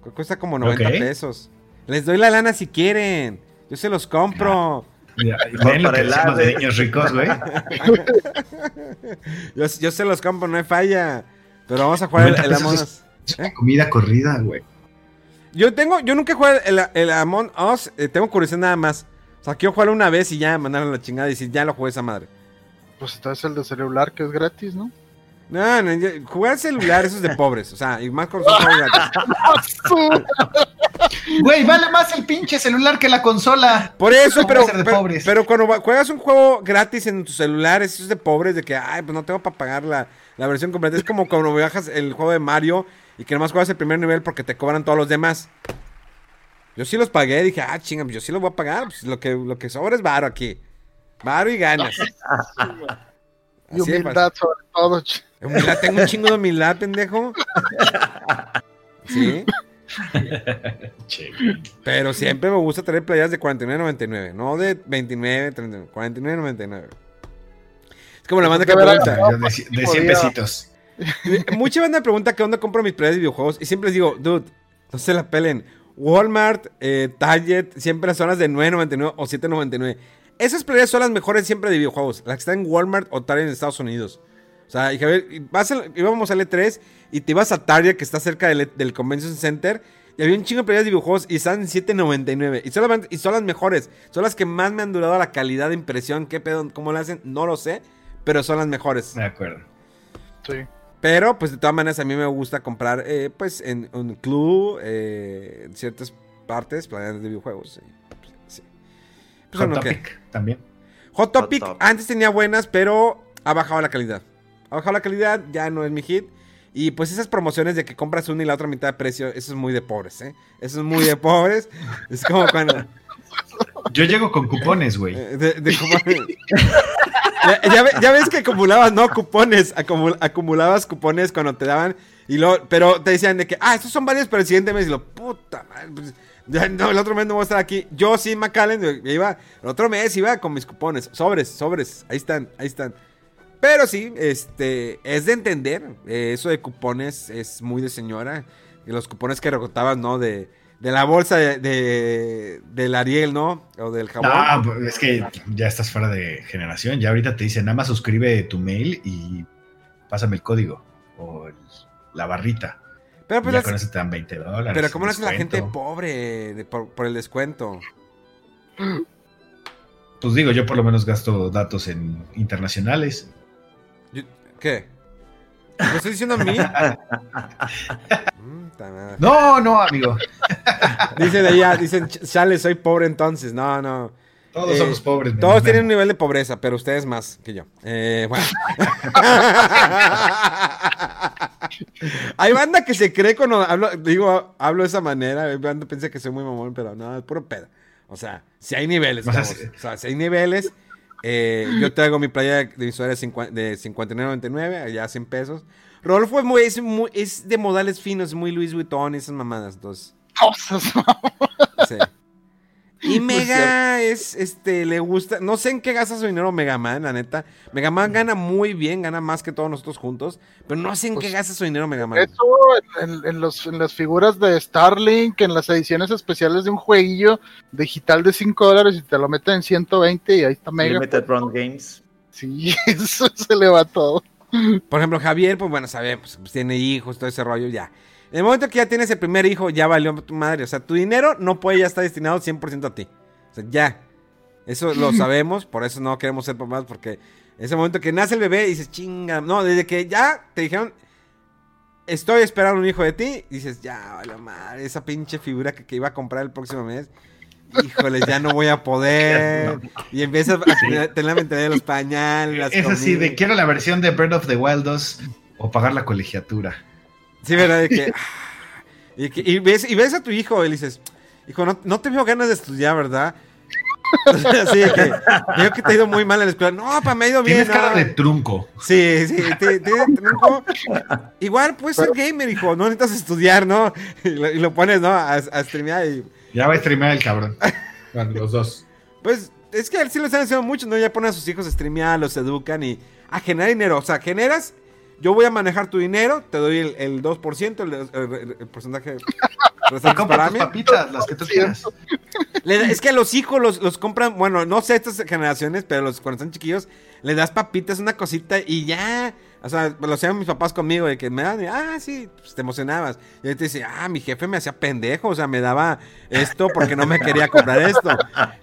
Cu- Cuesta como 90 Ok. pesos. Les doy la lana si quieren. Yo se los compro. Ya, ven lo que decimos de niños ricos, güey. Yo, yo se los compro, no hay falla. Pero vamos a jugar el, 90 el Among es- Us. Es una comida corrida, güey. Yo tengo, yo nunca he jugado el, el Among Us, eh, tengo curiosidad nada más. O sea, quiero jugarlo una vez y ya mandarle la chingada y decir, ya lo jugué esa madre. Pues está el de celular que es gratis, ¿no? No, no, jugar celular, eso es de pobres. O sea, y más con juego gratis. Güey, vale más el pinche celular que la consola. Por eso, ¿Cómo pero, pero, cuando juegas un juego gratis en tu celular, eso es de pobres, de que, ay, pues no tengo para pagar la, la versión completa. Es como cuando bajas el juego de Mario y que nomás juegas el primer nivel porque te cobran todos los demás. Yo sí los pagué, dije, ah, chinga, pues yo sí los voy a pagar. Pues lo que, lo que sobra es varo aquí. Varo y ganas. Y humildad sobre todo. Humildad, tengo un chingo de humildad, pendejo. Sí. Pero siempre me gusta tener playas de 49.99, no de 29, 39, 49.99. Es como la banda que pregunta. Yo de, de 100 Podría. pesitos. Mucha banda me pregunta qué onda compro mis playas de videojuegos y siempre les digo, dude, no se la pelen. Walmart, eh, Target, siempre son las de 9.99 o 7.99. Esas playas son las mejores siempre de videojuegos, las que están en Walmart o Target en Estados Unidos. O sea, y Javier, y vas al- íbamos al E3 y te ibas a Target que está cerca del, del Convention Center y había un chingo de playas de videojuegos y están en 7.99 y, solamente- y son las mejores, son las que más me han durado la calidad de impresión. ¿Qué pedo? ¿Cómo lo hacen? No lo sé, pero son las mejores. De acuerdo. Sí. Pero, pues de todas maneras, a mí me gusta comprar, eh, pues, en un club, eh, en ciertas partes, planeas de videojuegos. sí. Pues, sí. Pues, Hot ¿qué? Topic también. Hot Topic, Topic. antes tenía buenas, pero ha bajado la calidad. Ha bajado la calidad, ya no es mi hit. Y pues esas promociones de que compras una y la otra mitad de precio, eso es muy de pobres, ¿eh? Eso es muy de pobres. Es como cuando... Yo llego con cupones, güey. Eh, De, de cupones. ya, ya ve- ya ves que acumulabas, no cupones, acumul- acumulabas cupones cuando te daban, y lo, pero te decían de que, ah, estos son varios, pero el siguiente mes, y lo, puta madre, pues, ya no, el otro mes no voy a estar aquí. Yo sí, McAllen, iba, el otro mes iba con mis cupones, sobres, sobres, ahí están, ahí están. Pero sí, este, es de entender, eh, eso de cupones es muy de señora, los cupones que recortabas, ¿no? De, de la bolsa de, de- del Ariel, ¿no? O del jabón. Ah, pues, es que ya estás fuera de generación. Ya ahorita te dicen, nada más suscribe tu mail y pásame el código o el- la barrita. Pero Y pues ya las- con eso te dan 20 dólares. Pero ¿cómo lo hace la gente pobre de- por, por el descuento? Pues digo, yo por lo menos gasto datos en internacionales. ¿Qué? ¿Lo estoy diciendo a mí? No, no, amigo. Dicen allá, dicen, "Ch- chale, soy pobre entonces. No, no. Todos Eh, somos pobres. Todos tienen un nivel de pobreza, pero ustedes más que yo. Eh, bueno. Hay banda que se cree cuando hablo, digo, hablo de esa manera. Hay banda que piensa que soy muy mamón, pero no, es puro pedo. O sea, si hay niveles, sí. O sea, si hay niveles. Eh, yo traigo mi playa de mi de, de 59.99, allá 100 pesos. Rodolfo es, muy, es, muy- es de modales finos, muy Luis Vuitton y esas mamadas. Entonces, Cosas, Sí. Mega es, este, le gusta, no sé en qué gasta su dinero Mega Man, la neta. Mega Man gana muy bien, gana más que todos nosotros juntos, pero no sé en qué Pues, gasta su dinero Mega Man. Eso en, en los, en las figuras de Starlink, en las ediciones especiales de un jueguillo digital de 5 dólares y te lo meten en 120 y ahí está Mega. Limited Run Games. Sí, eso se le va todo. Por ejemplo, Javier, pues bueno, sabemos, pues, tiene hijos, todo ese rollo, ya. En el momento que ya tienes el primer hijo, ya valió tu madre. O sea, tu dinero no puede ya estar destinado 100% a ti. O sea, ya. Eso lo sabemos, por eso no queremos ser papás, porque ese momento que nace el bebé, dices, chinga. No, desde que ya te dijeron, estoy esperando un hijo de ti, dices, ya, vale, madre, esa pinche figura que, que iba a comprar el próximo mes. Híjole, ya no voy a poder. Y empiezas a tener tener la mentalidad de los pañales, Es así, de quiero la versión de Breath of the Wild 2 o pagar la colegiatura. Sí, ¿verdad? De que, y, que- y ves, y ves a tu hijo y le dices, hijo, no, no te veo ganas de estudiar, ¿verdad? Así que veo que te ha ido muy mal en la escuela. No, pa, me ha ido bien. Tienes cara no". de trunco. Sí, sí, te- te- tronco. Igual puedes ser gamer, hijo, no necesitas estudiar, ¿no? Y lo, y lo pones, ¿no? A, a streamear y... Ya va a streamear el cabrón. Bueno, los dos. Pues es que sí lo están haciendo mucho, ¿no? Ya ponen a sus hijos a streamear, los educan y a generar dinero. O sea, generas, yo voy a manejar tu dinero, te doy el, el 2%, el, el- el porcentaje Y restante compra para tus mí. papitas, las que tú quieras. Le da- es que a los hijos los, los compran, bueno, no sé estas generaciones, pero los cuando están chiquillos, le das papitas, una cosita y ya. O sea, lo hacían mis papás conmigo, de que me dan, y, ah, sí, pues, te emocionabas. Y ahí te dice, ah, mi jefe me hacía pendejo, o sea, me daba esto porque no me quería comprar esto.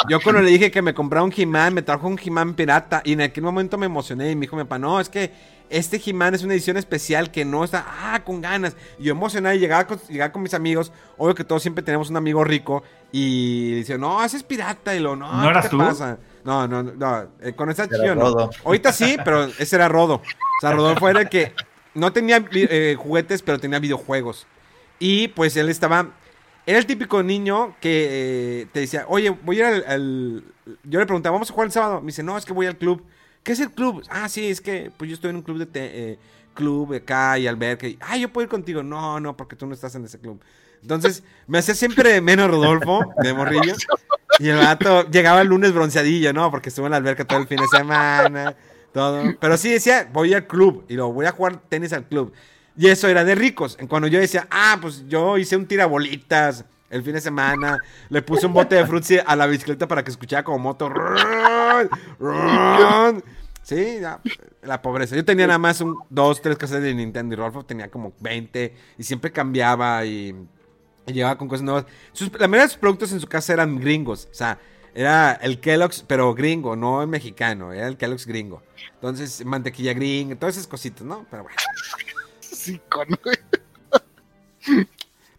Yo cuando le dije que me comprara un He-Man, me trajo un He-Man pirata, y en aquel momento me emocioné, y me dijo mi papá, no, es que este He-Man es una edición especial que no está, ah, con ganas. Y yo emocionado y llegaba con, llegaba con mis amigos, obvio que todos siempre tenemos un amigo rico, y dice, no, ese es pirata, y lo, no, ¿No ¿qué eras te tú? pasa? No, no, no, no, eh, con esa no. Rodo. Ahorita sí, pero ese era Rodo. O sea, Rodolfo era el que no tenía eh, juguetes, pero tenía videojuegos. Y pues él estaba. Era el típico niño que eh, te decía, oye, voy a ir al, al-". Yo le preguntaba, ¿vamos a jugar el sábado? Me dice, no, es que voy al club. ¿Qué es el club? Ah, sí, es que pues yo estoy en un club de te- eh, club acá y alberca. Y, ah, yo puedo ir contigo. No, no, porque tú no estás en ese club. Entonces, me hacía siempre menos Rodolfo, de morrillo. Y el vato llegaba el lunes bronceadillo, ¿no? Porque estuvo en la alberca todo el fin de semana, todo. Pero sí decía, voy al club y lo voy a jugar tenis al club. Y eso era de ricos. Cuando yo decía, ah, pues yo hice un tirabolitas el fin de semana, le puse un bote de frutzi a la bicicleta para que escuchara como moto. Sí, ya, la pobreza. Yo tenía nada más un, dos, tres casas de Nintendo y Rolfo tenía como 20 y siempre cambiaba y, y llegaba con cosas nuevas. Sus- la mayoría de sus productos en su casa eran gringos. O sea, era el Kellogg's, pero gringo, no el mexicano. Era el Kellogg's gringo. Entonces, mantequilla gringa, todas esas cositas, ¿no? Pero bueno. Sí.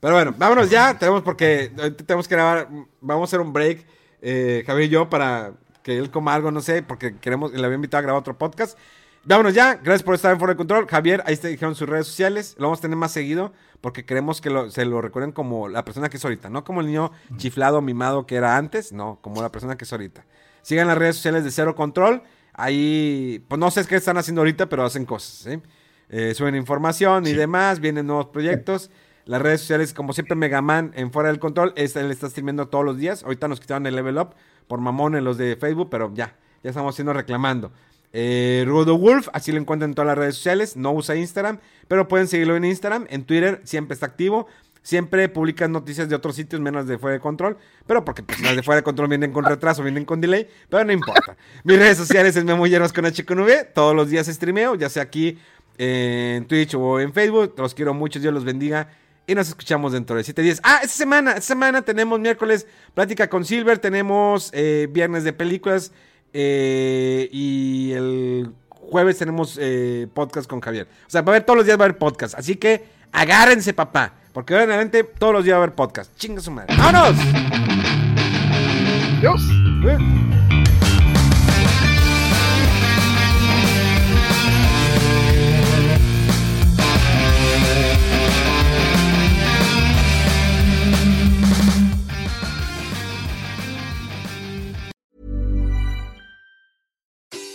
Pero bueno, vámonos ya. Tenemos porque tenemos que grabar. Vamos a hacer un break, eh, Javier y yo, para que él coma algo, no sé, porque queremos, le había invitado a grabar otro podcast. Vámonos ya. Gracias por estar en Fuera de Control. Javier, ahí te dijeron sus redes sociales. Lo vamos a tener más seguido porque queremos que lo- se lo recuerden como la persona que es ahorita. No como el niño chiflado, mimado que era antes. No, como la persona que es ahorita. Sigan las redes sociales de Cero Control. Ahí, pues no sé qué están haciendo ahorita, pero hacen cosas, ¿sí? Eh, suben información y demás, vienen nuevos proyectos. Las redes sociales, como siempre, Megaman en Fuera del Control. Este, él está streamiendo todos los días. Ahorita nos quitaron el level up por mamones los de Facebook, pero ya, ya estamos siendo reclamando. Eh, Rudo Wolf, así lo encuentran en todas las redes sociales. No usa Instagram, pero pueden seguirlo en Instagram. En Twitter siempre está activo. Siempre publican noticias de otros sitios menos de fuera de control. Pero porque pues, las de fuera de control vienen con retraso, vienen con delay. Pero no importa. Mis redes sociales es Memo con H. Todos los días streameo, ya sea aquí eh, en Twitch o en Facebook. Los quiero mucho, Dios los bendiga. Y nos escuchamos dentro de 7 días. Ah, esta semana, esta semana tenemos miércoles plática con Silver, tenemos eh, viernes de películas eh, y el jueves tenemos eh, podcast con Javier. O sea, va a haber todos los días va a haber podcast. Así que agárrense, papá. Porque ahora en adelante todos los días va a haber podcast. Chinga su madre. ¡Vámonos! Dios.